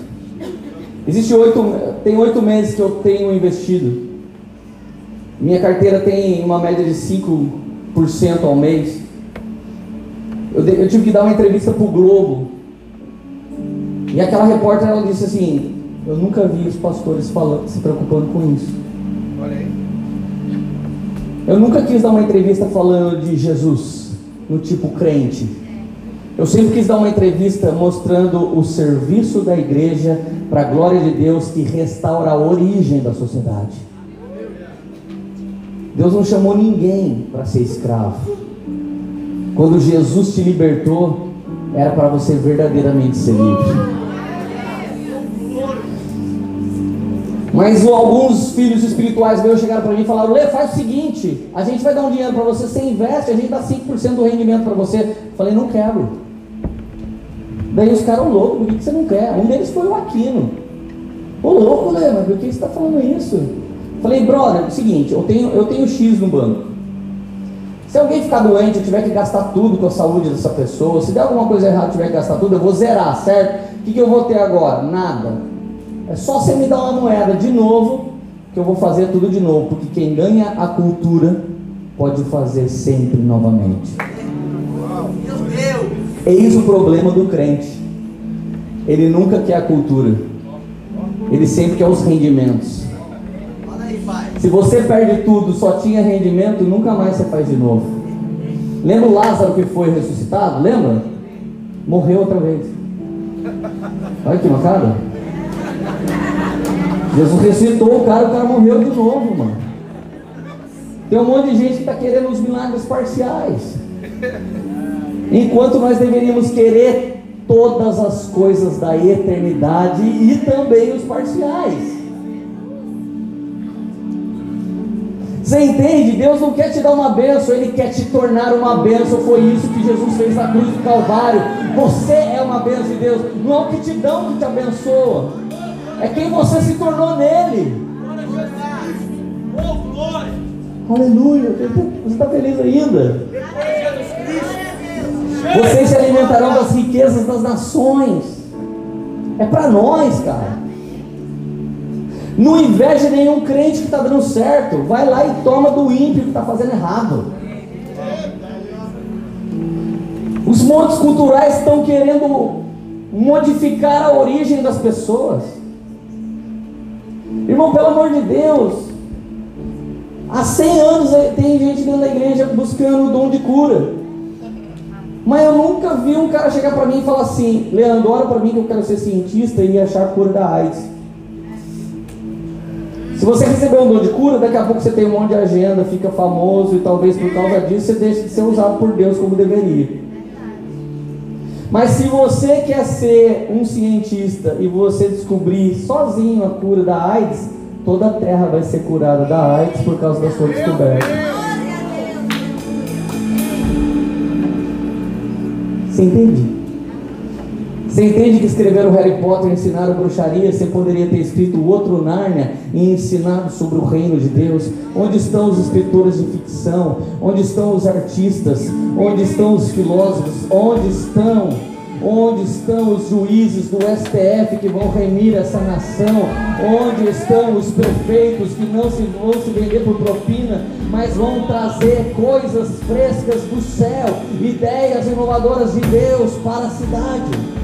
Speaker 1: Existe oito, tem oito meses que eu tenho investido. Minha carteira tem uma média de 5% ao mês. Eu, eu tive que dar uma entrevista para o Globo. E aquela repórter ela disse assim: Eu nunca vi os pastores falando, se preocupando com isso. Olha aí. Eu nunca quis dar uma entrevista falando de Jesus no tipo crente. Eu sempre quis dar uma entrevista mostrando o serviço da igreja para a glória de Deus que restaura a origem da sociedade. Deus não chamou ninguém para ser escravo. Quando Jesus te libertou, era para você verdadeiramente ser livre. Mas alguns filhos espirituais veio chegaram para mim e falaram: Lê, faz o seguinte, a gente vai dar um dinheiro para você, você investe, a gente dá 5% do rendimento para você. Eu falei: Não quero. Daí os caras, loucos, por que você não quer? Um deles foi o Aquino. Ô louco, Lê, mas por que você está falando isso? Falei: Brother, é o seguinte, eu tenho, eu tenho X no banco. Se alguém ficar doente, eu tiver que gastar tudo com a saúde dessa pessoa, se der alguma coisa errada, eu tiver que gastar tudo, eu vou zerar, certo? O que, que eu vou ter agora? Nada. É só você me dar uma moeda de novo, que eu vou fazer tudo de novo, porque quem ganha a cultura pode fazer sempre novamente. Meu Deus! Eis o problema do crente. Ele nunca quer a cultura. Ele sempre quer os rendimentos. Se você perde tudo, só tinha rendimento, nunca mais você faz de novo. Lembra o Lázaro que foi ressuscitado? Lembra? Morreu outra vez. Olha que macabro. Jesus ressuscitou o cara, o cara morreu de novo, mano. Tem um monte de gente que está querendo os milagres parciais. Enquanto nós deveríamos querer todas as coisas da eternidade e também os parciais. Você entende? Deus não quer te dar uma benção, Ele quer te tornar uma benção. Foi isso que Jesus fez na cruz do Calvário. Você é uma benção de Deus. Não é o que te dão que te abençoa, é quem você se tornou nele. Aleluia. Você está feliz ainda? Vocês se alimentarão das riquezas das nações. É para nós, cara. Não inveja nenhum crente que está dando certo. Vai lá e toma do ímpio que está fazendo errado. Os montes culturais estão querendo modificar a origem das pessoas. Irmão, pelo amor de Deus, há 100 anos tem gente dentro da igreja buscando o dom de cura. Mas eu nunca vi um cara chegar para mim e falar assim: Leandro, ora para mim que eu quero ser cientista e achar a cura da AIDS. Se você receber um dom de cura, daqui a pouco você tem um monte de agenda, fica famoso e talvez por causa disso você deixe de ser usado por Deus como deveria. Mas se você quer ser um cientista e você descobrir sozinho a cura da AIDS, toda a terra vai ser curada da AIDS por causa da sua descoberta. Você entende? Você entende que escreveram Harry Potter e ensinaram bruxaria? Você poderia ter escrito outro Nárnia e ensinado sobre o reino de Deus? Onde estão os escritores de ficção? Onde estão os artistas? Onde estão os filósofos? Onde estão? Onde estão os juízes do STF que vão remir essa nação? Onde estão os prefeitos que não se vão se vender por propina, mas vão trazer coisas frescas do céu, ideias inovadoras de Deus para a cidade?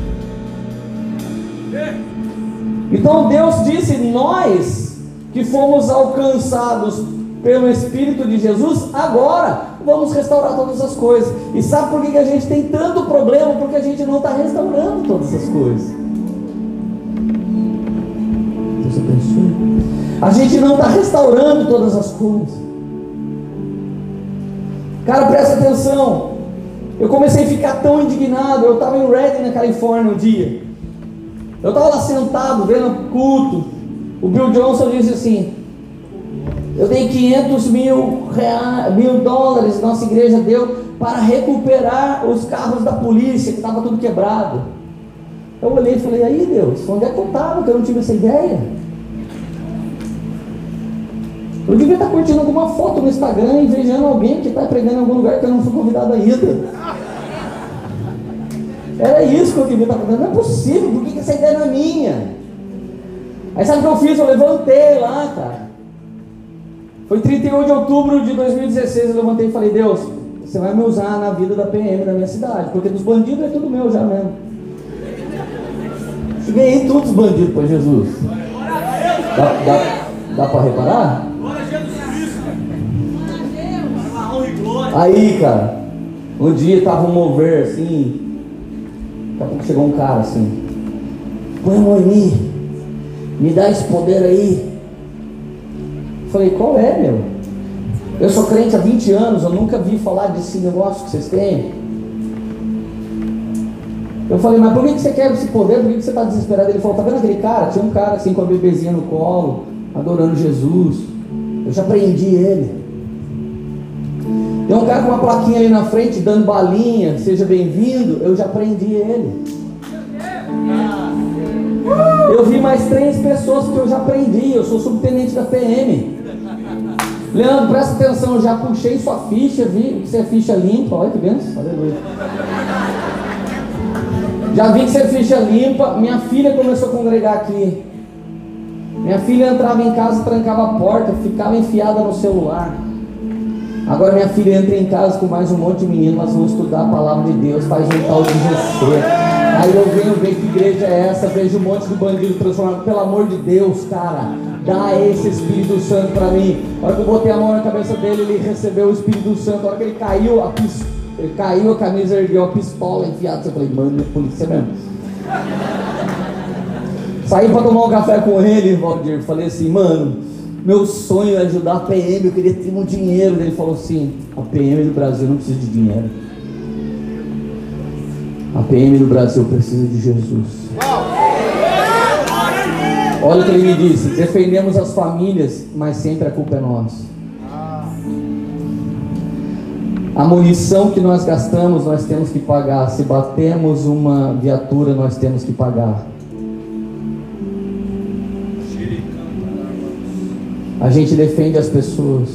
Speaker 1: Então Deus disse: Nós que fomos alcançados pelo Espírito de Jesus, agora vamos restaurar todas as coisas. E sabe por que a gente tem tanto problema? Porque a gente não está restaurando todas as coisas. Você pensou? A gente não está restaurando todas as coisas. Cara, presta atenção. Eu comecei a ficar tão indignado. Eu estava em Redding, na Califórnia, um dia. Eu estava lá sentado, vendo culto. O Bill Johnson disse assim: Eu dei 500 mil, reais, mil dólares, nossa igreja deu, para recuperar os carros da polícia, que estava tudo quebrado. Eu olhei e falei: Aí, Deus, onde é que eu estava? Que eu não tive essa ideia. Eu devia estar curtindo alguma foto no Instagram, invejando alguém que está pregando em algum lugar que eu não fui convidado ainda. Era isso que eu devia estar fazendo. Não é possível, por que essa ideia não é minha? Aí sabe o que eu fiz? Eu levantei lá, cara. Foi 31 de outubro de 2016, eu levantei e falei, Deus, você vai me usar na vida da PM da minha cidade, porque dos bandidos é tudo meu já mesmo. Ganhei todos os bandidos para Jesus. Dá, dá, dá para reparar? Aí, cara, um dia tava um mover assim, Daqui a pouco chegou um cara assim, põe a mão em mim, me dá esse poder aí. Falei, qual é, meu? Eu sou crente há 20 anos, eu nunca vi falar desse negócio que vocês têm. Eu falei, mas por que você quer esse poder? Por que você está desesperado? Ele falou, tá vendo aquele cara? Tinha um cara assim com a bebezinha no colo, adorando Jesus. Eu já prendi ele. Tem um cara com uma plaquinha ali na frente dando balinha, seja bem-vindo, eu já prendi ele. Eu vi mais três pessoas que eu já prendi, eu sou subtenente da PM. Leandro, presta atenção, eu já puxei sua ficha, vi que você é ficha limpa, olha que benção, aleluia. Já vi que você é ficha limpa, minha filha começou a congregar aqui. Minha filha entrava em casa, trancava a porta, ficava enfiada no celular. Agora minha filha entra em casa com mais um monte de meninos, nós vamos estudar a palavra de Deus, faz um tal de GC. Aí eu venho ver que igreja é essa, vejo um monte de bandido transformado. Pelo amor de Deus, cara, dá esse Espírito Santo para mim. A hora que eu botei a mão na cabeça dele, ele recebeu o Espírito Santo. A hora que ele caiu, a pis... ele caiu, a camisa ergueu a pistola enfiada. Eu falei, mano, é polícia mesmo. Saí para tomar um café com ele, Valdir. Falei assim, mano meu sonho é ajudar a PM, eu queria ter um dinheiro. Ele falou assim: a PM do Brasil não precisa de dinheiro. A PM do Brasil precisa de Jesus. Olha o que ele me disse: defendemos as famílias, mas sempre a culpa é nossa. A munição que nós gastamos, nós temos que pagar. Se batemos uma viatura, nós temos que pagar. A gente defende as pessoas,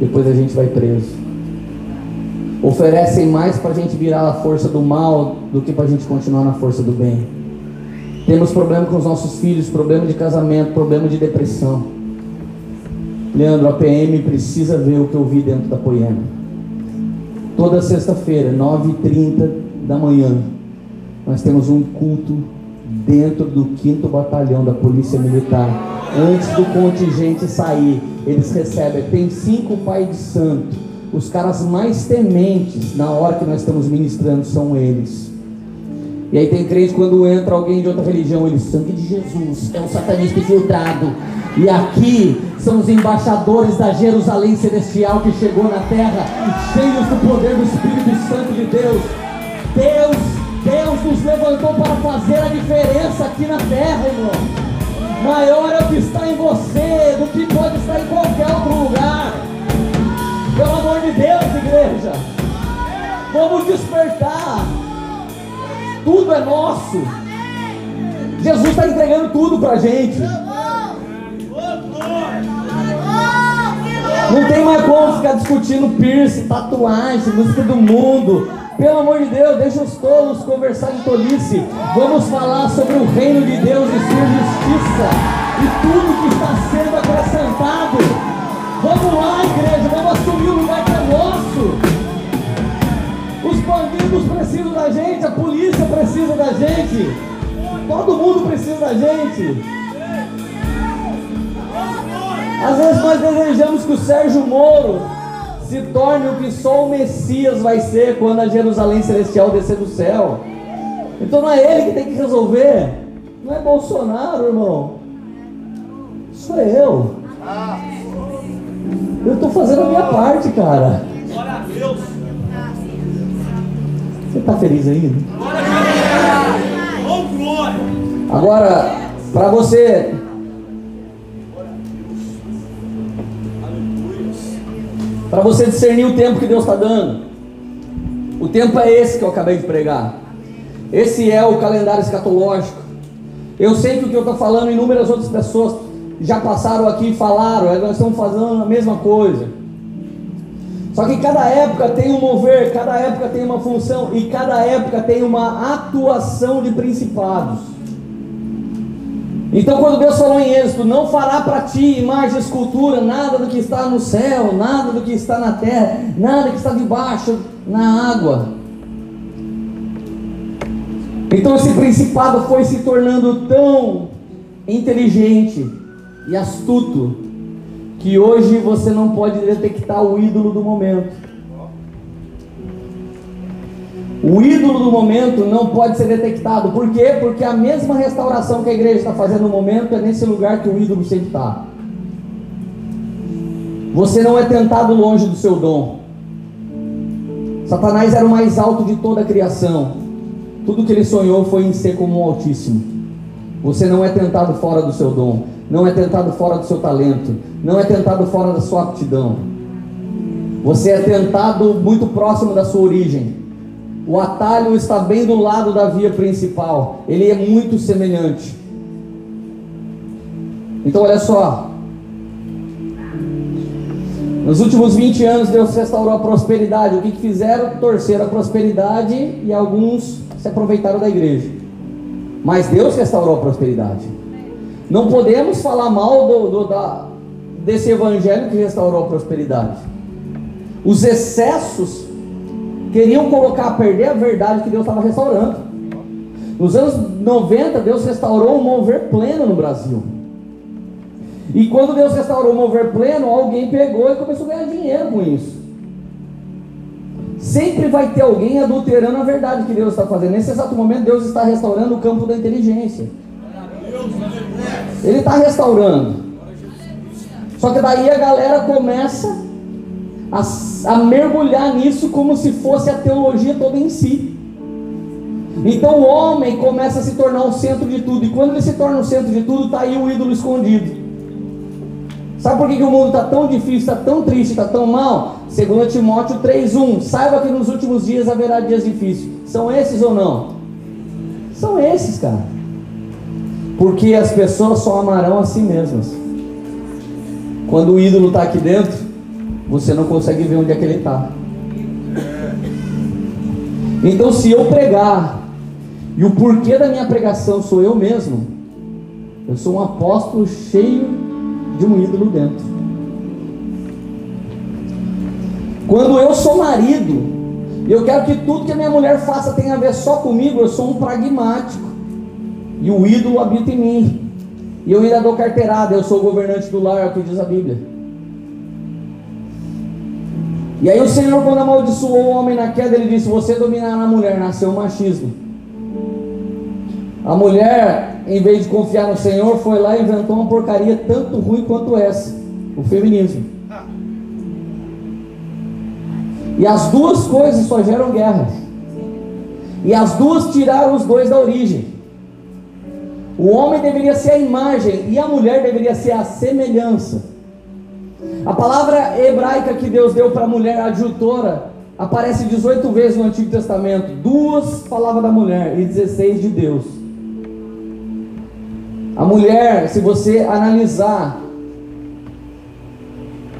Speaker 1: depois a gente vai preso. Oferecem mais para a gente virar a força do mal do que para a gente continuar na força do bem. Temos problema com os nossos filhos, problema de casamento, problema de depressão. Leandro, a PM precisa ver o que eu vi dentro da Poema toda sexta-feira, 9h30 da manhã, nós temos um culto dentro do 5 Batalhão da Polícia Militar. Antes do contingente sair, eles recebem. Tem cinco pais de santo. Os caras mais tementes na hora que nós estamos ministrando são eles. E aí tem crente quando entra alguém de outra religião, ele, sangue de Jesus, é um satanista infiltrado. E aqui são os embaixadores da Jerusalém Celestial que chegou na terra, cheios do poder do Espírito Santo de Deus. Deus, Deus nos levantou para fazer a diferença aqui na terra, irmão. Maior é o que está em você do que pode estar em qualquer outro lugar. Pelo amor de Deus, igreja. Vamos despertar. Tudo é nosso. Jesus está entregando tudo para a gente. Não tem mais como ficar discutindo piercing, tatuagem, música do mundo. Pelo amor de Deus, deixa os tolos conversar em tolice. Vamos falar sobre o reino de Deus e sua justiça e tudo que está sendo acrescentado. Vamos lá, igreja, vamos assumir o lugar que é nosso. Os bandidos precisam da gente, a polícia precisa da gente, todo mundo precisa da gente. Às vezes nós desejamos que o Sérgio Moro se torne o que só o Messias vai ser quando a Jerusalém Celestial descer do céu. Então não é ele que tem que resolver. Não é Bolsonaro, irmão. Sou eu. Eu estou fazendo a minha parte, cara. Glória a Deus. Você está feliz ainda? Glória Agora, para você para você discernir o tempo que Deus está dando. O tempo é esse que eu acabei de pregar. Esse é o calendário escatológico. Eu sei que o que eu estou falando, inúmeras outras pessoas já passaram aqui e falaram, é, nós estamos fazendo a mesma coisa. Só que cada época tem um mover, cada época tem uma função e cada época tem uma atuação de principados. Então, quando Deus falou em Êxodo, não fará para ti imagem escultura, nada do que está no céu, nada do que está na terra, nada que está debaixo na água. Então, esse principado foi se tornando tão inteligente e astuto que hoje você não pode detectar o ídolo do momento. O ídolo do momento não pode ser detectado. Por quê? Porque a mesma restauração que a igreja está fazendo no momento é nesse lugar que o ídolo sempre está. Você não é tentado longe do seu dom. Satanás era o mais alto de toda a criação. Tudo que ele sonhou foi em ser como um Altíssimo. Você não é tentado fora do seu dom. Não é tentado fora do seu talento. Não é tentado fora da sua aptidão. Você é tentado muito próximo da sua origem. O atalho está bem do lado da via principal. Ele é muito semelhante. Então, olha só. Nos últimos 20 anos, Deus restaurou a prosperidade. O que, fizeram? Torceram a prosperidade e alguns se aproveitaram da igreja. Mas Deus restaurou a prosperidade. Não podemos falar mal do, do, da, desse evangelho que restaurou a prosperidade. Os excessos queriam colocar a perder a verdade que Deus estava restaurando. Nos anos 90, Deus restaurou o mover pleno no Brasil. E quando Deus restaurou o mover pleno, alguém pegou e começou a ganhar dinheiro com isso. Sempre vai ter alguém adulterando a verdade que Deus está fazendo. Nesse exato momento, Deus está restaurando o campo da inteligência. Ele está restaurando. Só que daí a galera começa a, a mergulhar nisso como se fosse a teologia toda em si. Então o homem começa a se tornar o centro de tudo. E quando ele se torna o centro de tudo, está aí o ídolo escondido. Sabe por que, que o mundo está tão difícil, está tão triste, está tão mal? Segundo Timóteo 3,1. Saiba que nos últimos dias haverá dias difíceis. São esses ou não? São esses, cara. Porque as pessoas só amarão a si mesmas. Quando o ídolo está aqui dentro, você não consegue ver onde é que ele está. Então, se eu pregar e o porquê da minha pregação sou eu mesmo, eu sou um apóstolo cheio de um ídolo dentro. Quando eu sou marido, e eu quero que tudo que a minha mulher faça tenha a ver só comigo, eu sou um pragmático. E o ídolo habita em mim. E eu ainda dou carteirada, eu sou o governante do lar, é o que diz a Bíblia. E aí o Senhor, quando amaldiçoou o homem na queda, ele disse: Você dominará a mulher, nasceu o machismo. A mulher, em vez de confiar no Senhor, foi lá e inventou uma porcaria tanto ruim quanto essa: o feminismo. E as duas coisas só geram guerras. E as duas tiraram os dois da origem. O homem deveria ser a imagem e a mulher deveria ser a semelhança. A palavra hebraica que Deus deu para a mulher adjutora aparece 18 vezes no Antigo Testamento. Duas falava da mulher e 16 de Deus. A mulher, se você analisar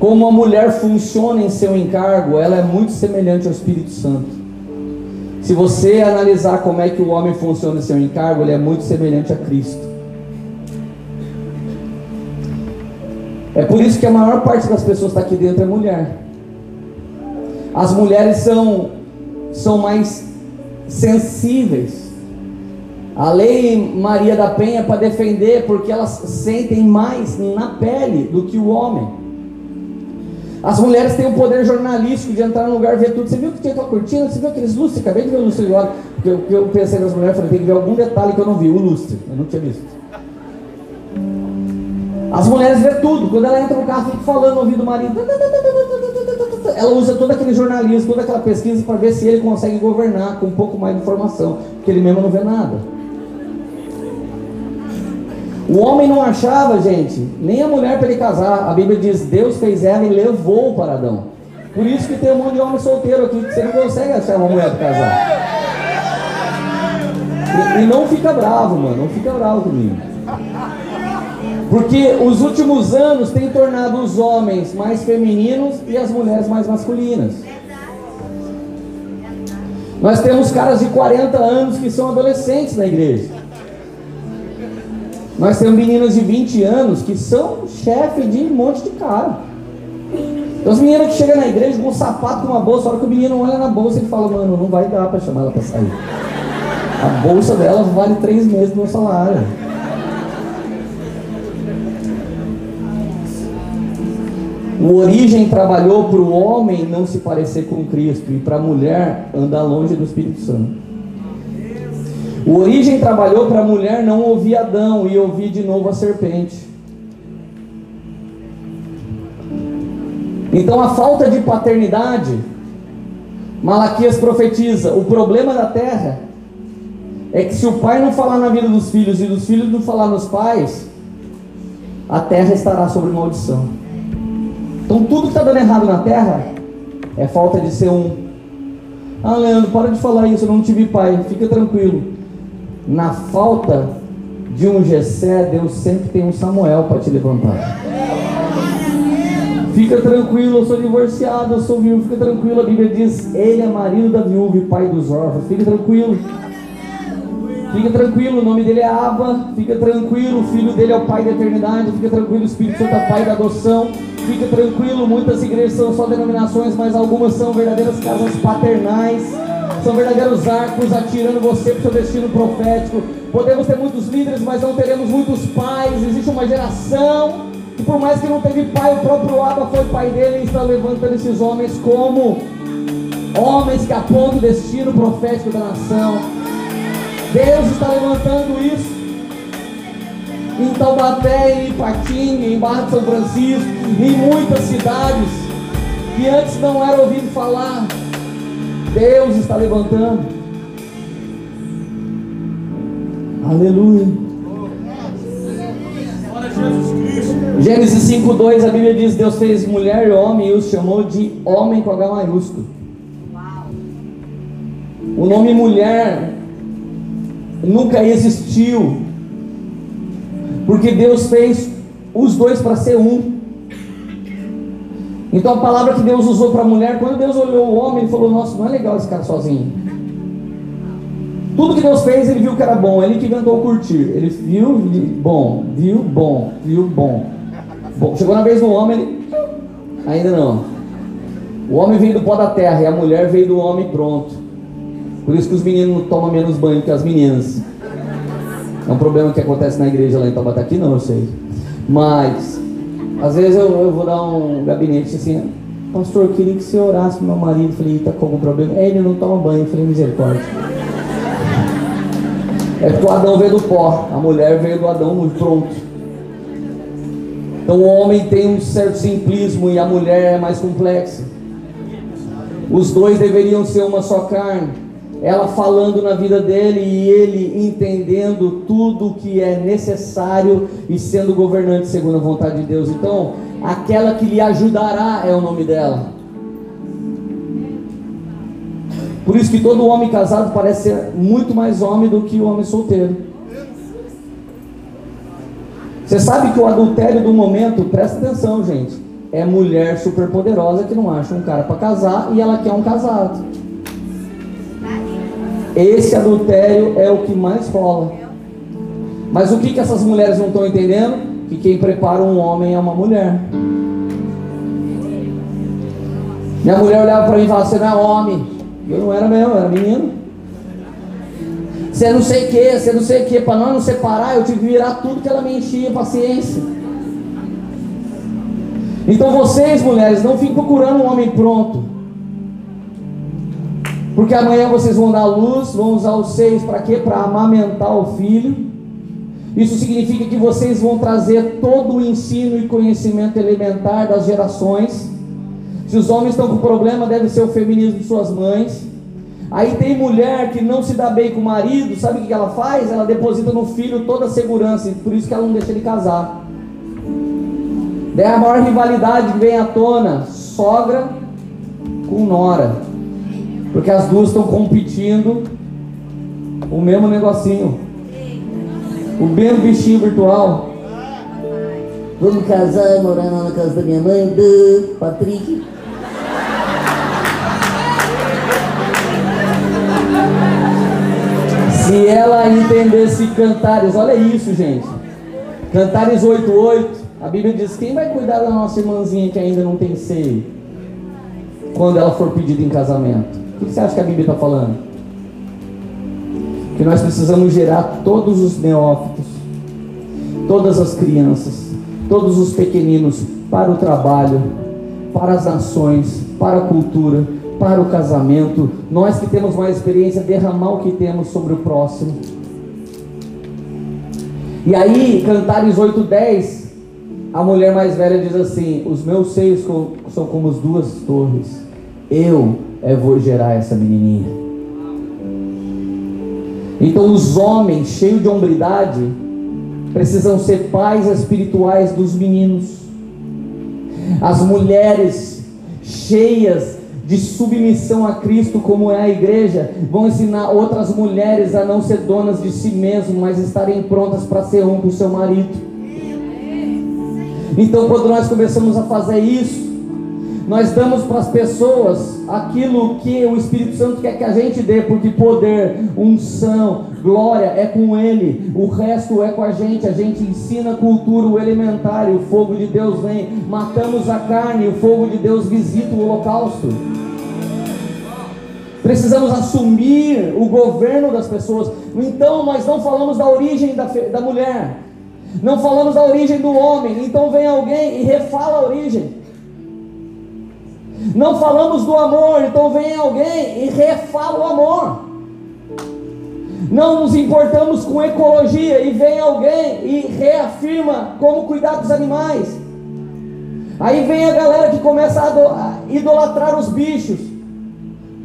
Speaker 1: como a mulher funciona em seu encargo, ela é muito semelhante ao Espírito Santo. Se você analisar como é que o homem funciona em seu encargo, ele é muito semelhante a Cristo. É por isso que a maior parte das pessoas que está aqui dentro é mulher. As mulheres são, são mais sensíveis. A lei Maria da Penha é para defender porque elas sentem mais na pele do que o homem. As mulheres têm o poder jornalístico de entrar no lugar e ver tudo. Você viu que tinha aquela cortina? Você viu aqueles lustres? Acabei de ver o lustre agora. Porque eu, eu pensei nas mulheres, falei, tem que ver algum detalhe que eu não vi. O lustre, eu não tinha visto. As mulheres vê tudo. Quando ela entra no carro, fica falando no ouvido do marido. Ela usa todo aquele jornalismo, toda aquela pesquisa para ver se ele consegue governar com um pouco mais de informação, porque ele mesmo não vê nada. O homem não achava, gente, nem a mulher para ele casar. A Bíblia diz: Deus fez ela e levou para Adão. Por isso que tem um monte de homem solteiro aqui, que você não consegue achar uma mulher para casar. E, e não fica bravo, mano, não fica bravo comigo. Porque os últimos anos têm tornado os homens mais femininos e as mulheres mais masculinas. Nós temos caras de 40 anos que são adolescentes na igreja. Nós temos meninas de 20 anos que são chefe de um monte de cara. Então, as meninas que chegam na igreja com um sapato com uma bolsa, a hora que o menino olha na bolsa e fala, mano, não vai dar para chamar ela para sair. A bolsa dela vale três meses do meu salário. O origem trabalhou para o homem não se parecer com Cristo e para a mulher andar longe do Espírito Santo. O origem trabalhou para a mulher não ouvir Adão e ouvir de novo a serpente. Então a falta de paternidade, Malaquias profetiza, o problema da terra é que se o pai não falar na vida dos filhos e dos filhos não falar nos pais, a terra estará sob maldição. Então tudo que está dando errado na terra é falta de ser um. Ah, Leandro, para de falar isso, eu não tive pai, fica tranquilo. Na falta de um Gessé, Deus sempre tem um Samuel para te levantar. Fica tranquilo, eu sou divorciado, eu sou viúvo, fica tranquilo. A Bíblia diz: Ele é marido da viúva e pai dos órfãos. Fica tranquilo. Fica tranquilo, o nome dele é Abba. Fica tranquilo, o filho dele é o pai da eternidade. Fica tranquilo, o Espírito Santo é pai da adoção. Fica tranquilo, muitas igrejas são só denominações, mas algumas são verdadeiras casas paternais. São verdadeiros arcos atirando você para o seu destino profético. Podemos ter muitos líderes, mas não teremos muitos pais. Existe uma geração que, por mais que não teve pai, o próprio Abba foi pai dele e está levantando esses homens como homens que apontam o destino profético da nação. Deus está levantando isso. Em Taubaté, em Ipatinga, em Barra de São Francisco, em muitas cidades que antes não era ouvido falar. Deus está levantando. Aleluia. Gênesis 5:2 a Bíblia diz: Deus fez mulher e homem e os chamou de homem com H maiúsculo. O nome mulher nunca existiu, porque Deus fez os dois para ser um. Então a palavra que Deus usou para a mulher, quando Deus olhou o homem, ele falou: Nossa, não é legal esse cara sozinho. Tudo que Deus fez, ele viu que era bom, ele que inventou curtir. Ele viu, bom, viu, bom, viu, bom. bom. Chegou na vez do homem, ele. Ainda não. O homem veio do pó da terra e a mulher veio do homem pronto. Por isso que os meninos tomam menos banho que as meninas. É um problema que acontece na igreja lá em Taubaté. Aqui não, eu sei. Mas, às vezes eu, eu vou dar um gabinete assim, pastor, eu queria que você orasse pro meu marido. Eu falei, tá com algum problema? É, ele não toma banho. Eu falei, misericórdia. É porque o Adão veio do pó, a mulher veio do Adão muito pronto. Então o homem tem um certo simplismo e a mulher é mais complexa. Os dois deveriam ser uma só carne ela falando na vida dele e ele entendendo tudo que é necessário e sendo governante segundo a vontade de Deus. Então, aquela que lhe ajudará é o nome dela. Por isso que todo homem casado parece ser muito mais homem do que o homem solteiro. Você sabe que o adultério do momento, presta atenção, gente, é mulher super poderosa que não acha um cara para casar e ela quer um casado. Esse adultério é o que mais rola. Mas o que, que essas mulheres não estão entendendo? Que quem prepara um homem é uma mulher. Minha mulher olhava para mim e falava: Você não é homem. Eu não era mesmo, eu era menino. Você não sei o que, você não sei o que. Para nós não separar, eu tive que virar tudo que ela me enchia paciência. Então vocês, mulheres, não fiquem procurando um homem pronto. Porque amanhã vocês vão dar luz, vão usar os seios para quê? Para amamentar o filho. Isso significa que vocês vão trazer todo o ensino e conhecimento elementar das gerações. Se os homens estão com problema, deve ser o feminismo de suas mães. Aí tem mulher que não se dá bem com o marido, sabe o que ela faz? Ela deposita no filho toda a segurança, por isso que ela não deixa ele casar. Daí a maior rivalidade vem à tona: sogra com nora. Porque as duas estão competindo o mesmo negocinho. O mesmo bichinho virtual.
Speaker 2: Vamos casar e morar lá na casa da minha mãe, do Patrick.
Speaker 1: Se ela entendesse Cantares, olha isso, gente. Cantares 8:8, a Bíblia diz: Quem vai cuidar da nossa irmãzinha que ainda não tem seio? Quando ela for pedida em casamento? O que você acha que a Bíblia está falando? Que nós precisamos gerar todos os neófitos, todas as crianças, todos os pequeninos para o trabalho, para as nações, para a cultura, para o casamento. Nós que temos mais experiência, derramar o que temos sobre o próximo. E aí, Cantares 8:10, a mulher mais velha diz assim: Os meus seios são como as duas torres. Eu é vou gerar essa menininha. Então os homens cheios de hombridade precisam ser pais espirituais dos meninos. As mulheres cheias de submissão a Cristo, como é a igreja, vão ensinar outras mulheres a não ser donas de si mesmas, mas estarem prontas para ser um com o seu marido. Então, quando nós começamos a fazer isso, nós damos para as pessoas aquilo que o Espírito Santo quer que a gente dê, porque poder, unção, glória é com Ele, o resto é com a gente. A gente ensina cultura, o elementar, o fogo de Deus vem, matamos a carne, o fogo de Deus visita o holocausto. Precisamos assumir o governo das pessoas. Então, nós não falamos da origem da, da mulher, não falamos da origem do homem. Então, vem alguém e refala a origem. Não falamos do amor, então vem alguém e refala o amor. Não nos importamos com ecologia e vem alguém e reafirma como cuidar dos animais. Aí vem a galera que começa a idolatrar os bichos.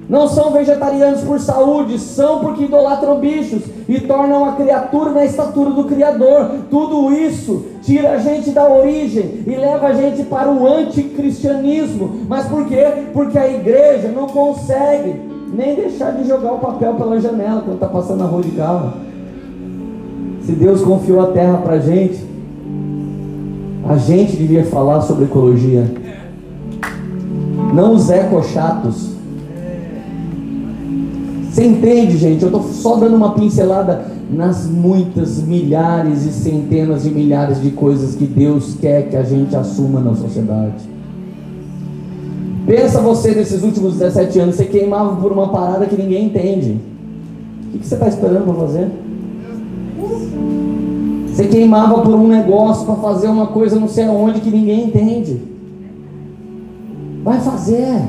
Speaker 1: Não são vegetarianos por saúde, são porque idolatram bichos e tornam a criatura na estatura do Criador. Tudo isso tira a gente da origem e leva a gente para o anticristianismo. Mas por quê? Porque a igreja não consegue nem deixar de jogar o papel pela janela quando está passando a rua de carro. Se Deus confiou a terra para a gente, a gente devia falar sobre ecologia. Não os ecochatos você entende, gente? Eu estou só dando uma pincelada nas muitas milhares e centenas de milhares de coisas que Deus quer que a gente assuma na sociedade. Pensa você nesses últimos 17 anos, você queimava por uma parada que ninguém entende. O que você está esperando para fazer? Você queimava por um negócio para fazer uma coisa não sei aonde que ninguém entende. Vai fazer.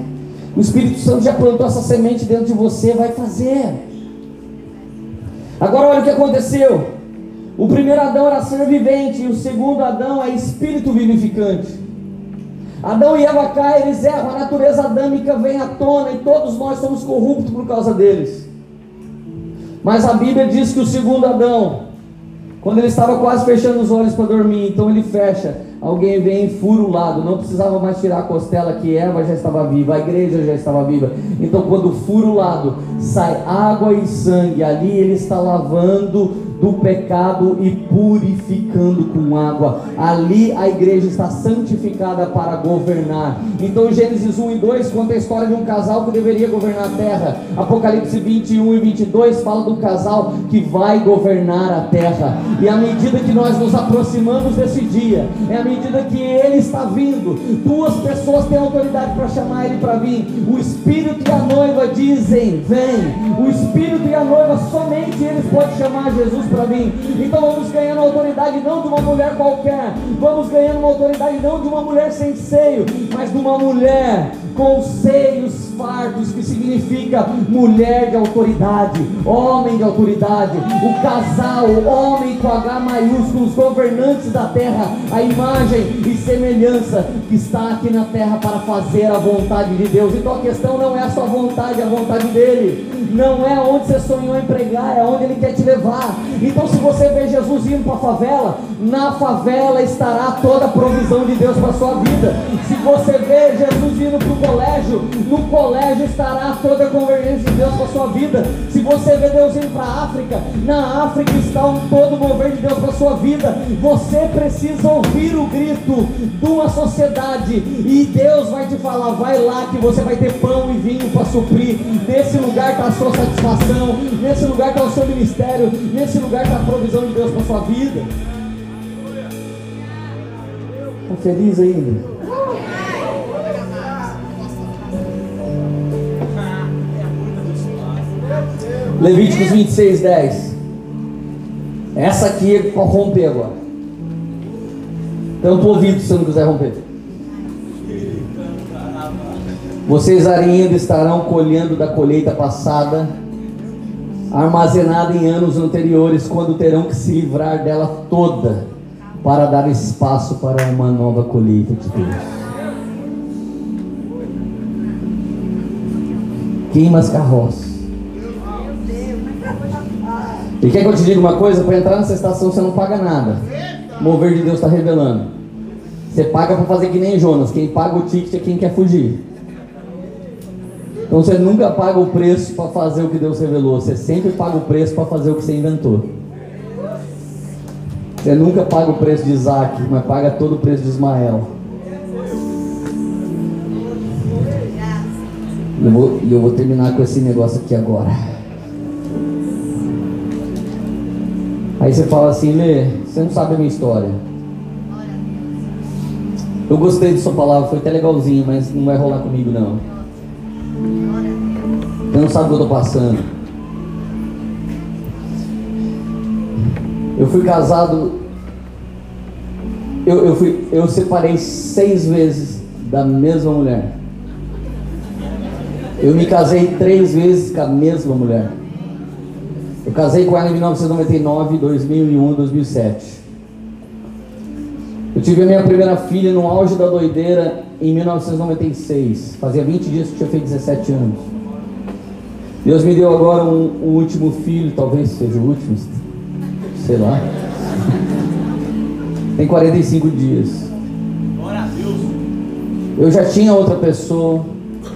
Speaker 1: O Espírito Santo já plantou essa semente dentro de você, vai fazer. Agora olha o que aconteceu. O primeiro Adão era ser vivente e o segundo Adão é espírito vivificante. Adão e Eva caem, eles erram, a natureza adâmica vem à tona e todos nós somos corruptos por causa deles. Mas a Bíblia diz que o segundo Adão, quando ele estava quase fechando os olhos para dormir, então ele fecha alguém vem e fura o lado, não precisava mais tirar a costela que Eva já estava viva, a igreja já estava viva. Então quando fura o lado, sai água e sangue, ali ele está lavando do pecado e purificando com água. Ali a igreja está santificada para governar. Então Gênesis 1 e 2 conta a história de um casal que deveria governar a terra. Apocalipse 21 e 22 fala do casal que vai governar a terra. E à medida que nós nos aproximamos desse dia, é à medida que ele está vindo, duas pessoas têm autoridade para chamar ele para vir. O Espírito e a noiva dizem: Vem. O Espírito e a noiva somente eles podem chamar Jesus para mim. Então vamos ganhando autoridade não de uma mulher qualquer, vamos ganhando uma autoridade não de uma mulher sem seio, mas de uma mulher com seios fartos, que significa mulher de autoridade, homem de autoridade, o casal, homem com H maiúsculo, os governantes da terra, a imagem e semelhança que está aqui na terra para fazer a vontade de Deus. Então a questão não é a sua vontade, é a vontade dele. Não é onde você sonhou em pregar, é onde ele quer te levar. Então se você vê Jesus indo para a favela, na favela estará toda a provisão de Deus para sua vida. Se você vê Jesus indo para o colégio, no colégio estará toda a convergência de Deus para sua vida. Se você vê Deus indo para a África, na África está um todo o mover de Deus para sua vida. Você precisa ouvir o grito de uma sociedade e Deus vai te falar: vai lá que você vai ter pão e vinho para suprir. Nesse lugar está a sua satisfação, nesse lugar está o seu ministério, nesse lugar está a provisão de Deus para sua vida. Está feliz ainda? Levíticos 26, 10. Essa aqui é para romper agora. Tanto ouvido se não quiser romper. Vocês ainda estarão colhendo da colheita passada, armazenada em anos anteriores, quando terão que se livrar dela toda, para dar espaço para uma nova colheita de Deus. Queima as carroças. E quer que eu te diga uma coisa? Para entrar nessa estação você não paga nada. O mover de Deus está revelando. Você paga para fazer que nem Jonas. Quem paga o ticket é quem quer fugir. Então você nunca paga o preço para fazer o que Deus revelou. Você sempre paga o preço para fazer o que você inventou. Você nunca paga o preço de Isaac, mas paga todo o preço de Ismael. E eu vou, eu vou terminar com esse negócio aqui agora. Aí você fala assim, Lê, você não sabe a minha história. Eu gostei de sua palavra, foi até legalzinho, mas não vai rolar comigo não. Não sabe o que eu estou passando. Eu fui casado. Eu, eu, fui, eu separei seis vezes da mesma mulher. Eu me casei três vezes com a mesma mulher. Eu casei com ela em 1999, 2001, 2007. Eu tive a minha primeira filha no auge da doideira em 1996. Fazia 20 dias que eu tinha feito 17 anos. Deus me deu agora um, um último filho, talvez seja o último, sei lá. (laughs) Tem 45 dias.
Speaker 3: Glória a Deus.
Speaker 1: Eu já tinha outra pessoa,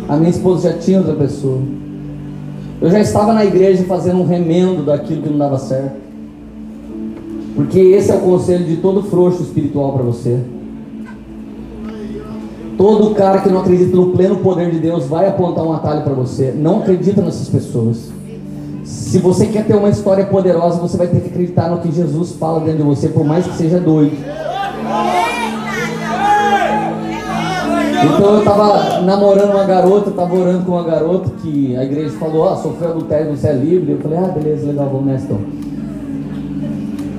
Speaker 1: a minha esposa já tinha outra pessoa. Eu já estava na igreja fazendo um remendo daquilo que não dava certo. Porque esse é o conselho de todo frouxo espiritual para você. Todo cara que não acredita no pleno poder de Deus vai apontar um atalho para você. Não acredita nessas pessoas. Se você quer ter uma história poderosa, você vai ter que acreditar no que Jesus fala dentro de você, por mais que seja doido. Então eu estava namorando uma garota, estava orando com uma garota que a igreja falou, ó, sofreu adultério, você é livre. Eu falei, ah, beleza, legal, vamos nessa então.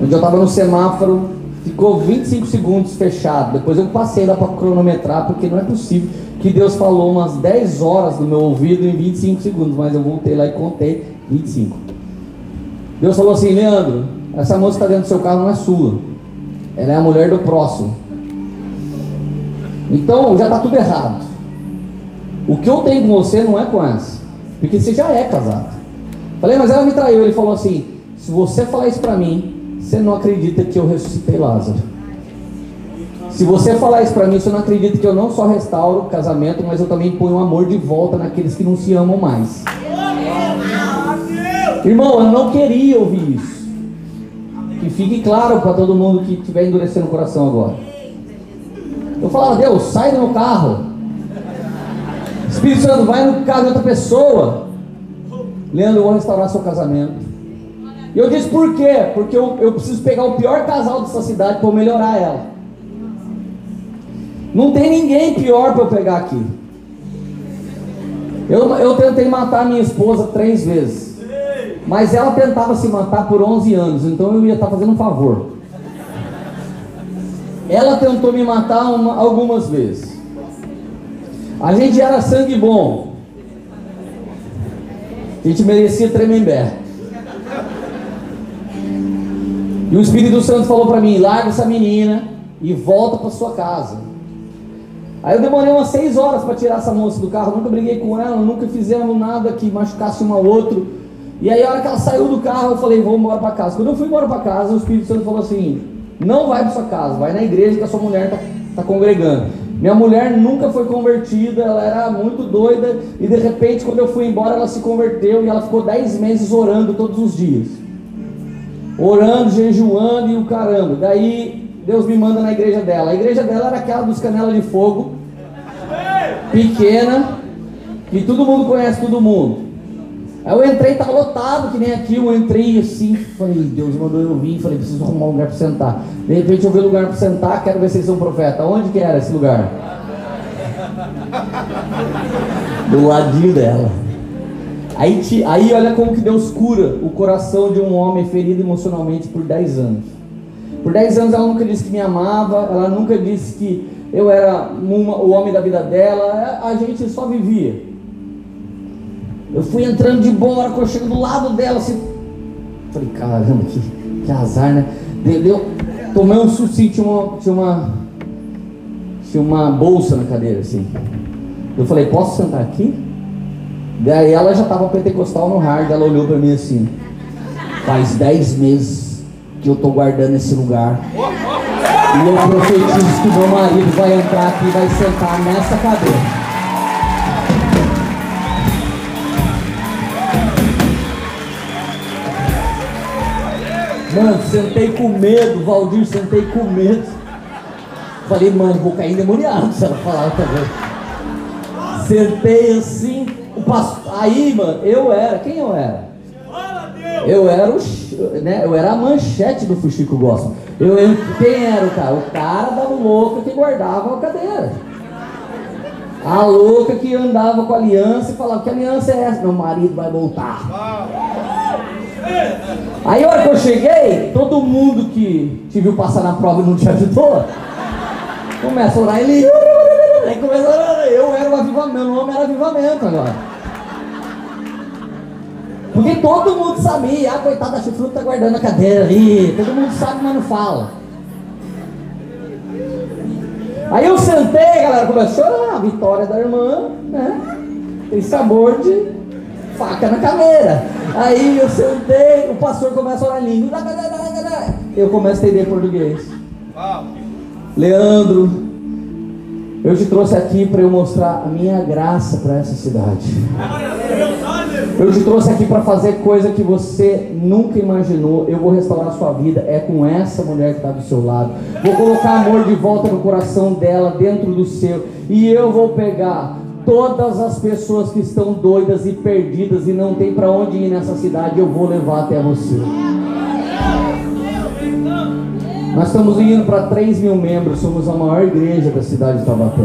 Speaker 1: Dia eu estava no semáforo, ficou 25 segundos fechado. Depois eu passei lá para cronometrar, porque não é possível que Deus falou umas 10 horas no meu ouvido em 25 segundos, mas eu voltei lá e contei 25. Deus falou assim, Leandro, essa moça que está dentro do seu carro não é sua. Ela é a mulher do próximo. Então já está tudo errado. O que eu tenho com você não é com essa. Porque você já é casado. Falei, mas ela me traiu. Ele falou assim: se você falar isso para mim, você não acredita que eu ressuscitei Lázaro. Se você falar isso para mim, você não acredita que eu não só restauro o casamento, mas eu também ponho o amor de volta naqueles que não se amam mais. Irmão, eu não queria ouvir isso. Que fique claro para todo mundo que estiver endurecendo o coração agora. Eu falava, Deus, sai do meu carro. Espírito Santo, vai no carro de outra pessoa. Leandro, eu vou restaurar seu casamento. E eu disse por quê? Porque eu, eu preciso pegar o pior casal dessa cidade para melhorar ela. Não tem ninguém pior para eu pegar aqui. Eu, eu tentei matar minha esposa três vezes. Mas ela tentava se matar por 11 anos, então eu ia estar fazendo um favor. Ela tentou me matar uma, algumas vezes. A gente era sangue bom. A gente merecia tremembé. E o Espírito Santo falou para mim: larga essa menina e volta para sua casa. Aí eu demorei umas seis horas para tirar essa moça do carro. Nunca briguei com ela, nunca fizemos nada que machucasse um ao outro. E aí, a hora que ela saiu do carro, eu falei: vamos embora para casa. Quando eu fui embora para casa, o Espírito Santo falou assim: não vai para sua casa, vai na igreja que a sua mulher está tá congregando. Minha mulher nunca foi convertida, ela era muito doida e de repente, quando eu fui embora, ela se converteu e ela ficou dez meses orando todos os dias, orando, jejuando e o caramba. Daí Deus me manda na igreja dela. A igreja dela era aquela dos canelas de fogo, pequena, que todo mundo conhece todo mundo. Aí eu entrei, tava lotado, que nem aqui, eu entrei assim, falei, Deus mandou eu vir, falei, preciso arrumar um lugar para sentar. De repente eu vi um lugar para sentar, quero ver se eles são profeta. Onde que era esse lugar? Do ladinho dela. Aí, aí olha como que Deus cura o coração de um homem ferido emocionalmente por 10 anos. Por 10 anos ela nunca disse que me amava, ela nunca disse que eu era uma, o homem da vida dela, a gente só vivia. Eu fui entrando de boa, quando eu chego do lado dela, assim. Falei, caramba, que, que azar, né? Deu, tomei um susto, tinha uma, tinha uma. Tinha uma bolsa na cadeira, assim. Eu falei, posso sentar aqui? Daí ela já estava pentecostal no hard, ela olhou para mim assim. Faz dez meses que eu tô guardando esse lugar. E eu profetizo que meu marido vai entrar aqui e vai sentar nessa cadeira. Mano, sentei com medo, Valdir, sentei com medo. Falei, mano, vou cair endemoniado se ela falar também. Sentei assim, pastor, aí, mano, eu era, quem eu era? Eu era o, né, eu era a manchete do Fuxico Gospel. Eu, eu, quem era o cara? O cara da louca que guardava a cadeira. A louca que andava com a aliança e falava, que aliança é essa? Meu marido vai voltar. Aí a hora que eu cheguei, todo mundo que te viu passar na prova e não te ajudou, começa a orar, ele. (laughs) Aí começa a orar, eu era o avivamento, meu nome era avivamento agora. Porque todo mundo sabia, ah, coitada da chifruta tá guardando a cadeira ali, todo mundo sabe, mas não fala. Aí eu sentei, a galera começou a chorar, a vitória da irmã, né? Tem sabor de faca na caveira. Aí eu sentei, o pastor começa a orar língua. Eu começo a entender português. Leandro, eu te trouxe aqui para eu mostrar a minha graça para essa cidade. Eu te trouxe aqui para fazer coisa que você nunca imaginou. Eu vou restaurar a sua vida. É com essa mulher que está do seu lado. Vou colocar amor de volta no coração dela, dentro do seu. E eu vou pegar todas as pessoas que estão doidas e perdidas e não tem para onde ir nessa cidade. Eu vou levar até você. Nós estamos indo para 3 mil membros. Somos a maior igreja da cidade de Taubaté.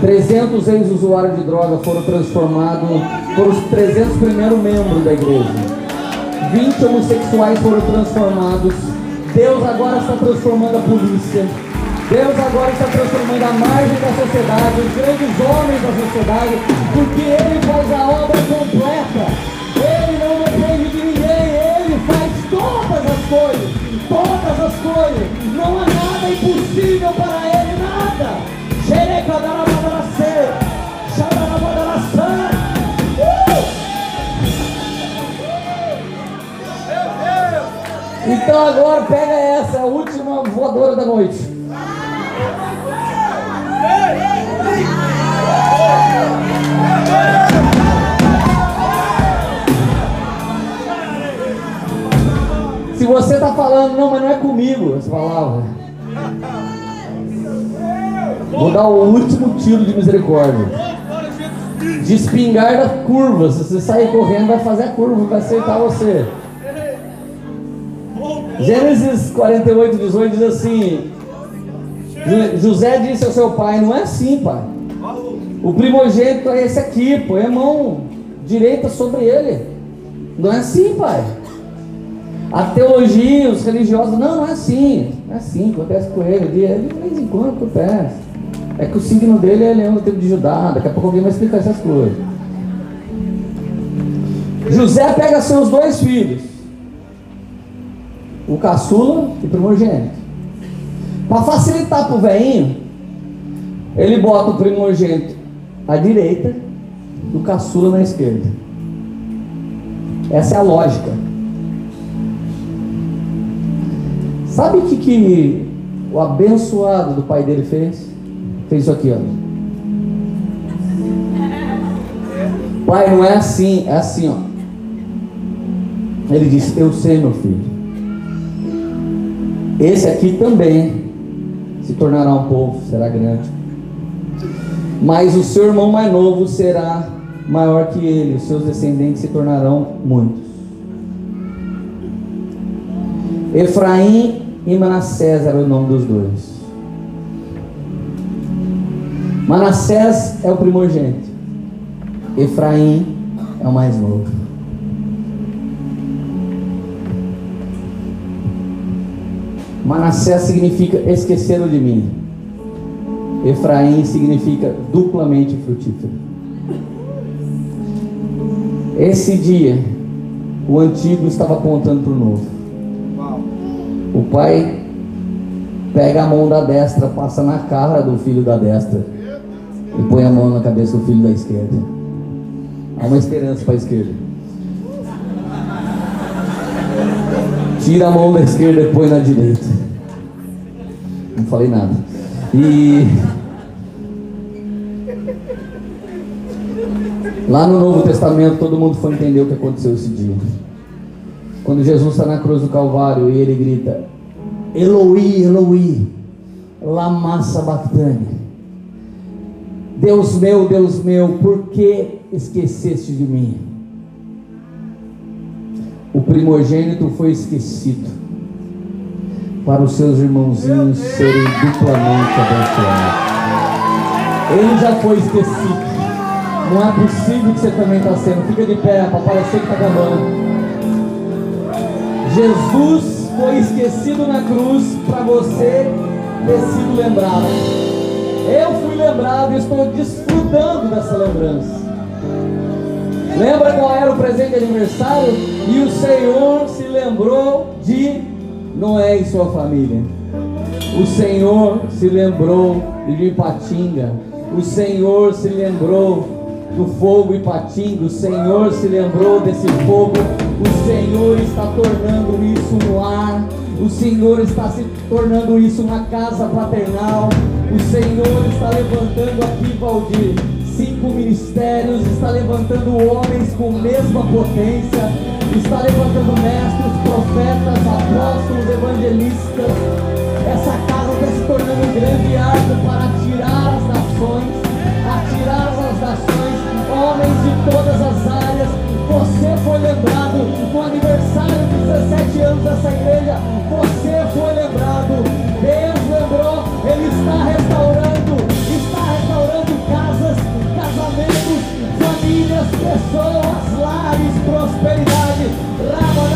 Speaker 1: 300 ex-usuários de droga foram transformados, foram os 300 primeiros membros da igreja. 20 homossexuais foram transformados. Deus agora está transformando a polícia. Deus agora está transformando a margem da sociedade, os grandes homens da sociedade, porque Ele faz a obra completa. Ele não depende de ninguém, Ele faz todas as coisas, todas as coisas. Não há nada impossível para Ele, nada. Então agora pega essa, a última voadora da noite. Se você está falando, não, mas não é comigo essa palavra. Vou dar o último tiro de misericórdia. De espingarda curva. Se você sair correndo, vai fazer a curva, vai acertar você. Gênesis 48, 18 diz assim: José disse ao seu pai: Não é assim, pai. O primogênito é esse aqui, põe a mão direita sobre ele. Não é assim, pai. A teologia, os religiosos, não, não é assim. Não é assim, acontece com ele. De vez em quando acontece. É que o signo dele é leão do tempo de Judá. Daqui a pouco alguém vai explicar essas coisas. José pega seus dois filhos o caçula e o primogênito. Para facilitar para o velhinho, ele bota o primogênito à direita e o caçula na esquerda. Essa é a lógica. Sabe o que, que o abençoado do pai dele fez? Fez isso aqui, ó. Pai, não é assim, é assim, ó. Ele disse: Eu sei, meu filho. Esse aqui também se tornará um povo, será grande. Mas o seu irmão mais novo será maior que ele, os seus descendentes se tornarão muitos. Efraim e Manassés eram o nome dos dois. Manassés é o primogênito. Efraim é o mais novo. Manassés significa esqueceram de mim. Efraim significa duplamente frutífero. Esse dia, o antigo estava apontando para o novo. O pai pega a mão da destra, passa na cara do filho da destra e põe a mão na cabeça do filho da esquerda. Há uma esperança para a esquerda. Tira a mão da esquerda e põe na direita. Não falei nada. E. Lá no Novo Testamento, todo mundo foi entender o que aconteceu esse dia. Quando Jesus está na cruz do Calvário e ele grita: Eloi, Eloi, lama sabachthani. Deus meu, Deus meu, por que esqueceste de mim? O primogênito foi esquecido, para os seus irmãozinhos serem duplamente abençoados. Ele já foi esquecido. Não é possível que você também está sendo. Fica de pé para parecer que está acabando. Jesus foi esquecido na cruz para você ter sido lembrado. Eu fui lembrado e estou desfrutando dessa lembrança. Lembra qual era o presente de aniversário? E o Senhor se lembrou de Noé e sua família. O Senhor se lembrou de Ipatinga. O Senhor se lembrou do fogo e patinga. O Senhor se lembrou desse fogo. O Senhor está tornando isso no ar. O Senhor está se tornando isso uma casa paternal. O Senhor está levantando aqui, Valdir, cinco ministérios, está levantando homens com mesma potência, está levantando mestres, profetas, apóstolos, evangelistas. Essa casa está se tornando um grande arco para atirar as nações, atirar as nações, homens de todas as áreas. Você foi lembrado no aniversário de 17 anos dessa igreja. Você foi lembrado. Deus lembrou, Ele está restaurando. pessoas, lares, prosperidade,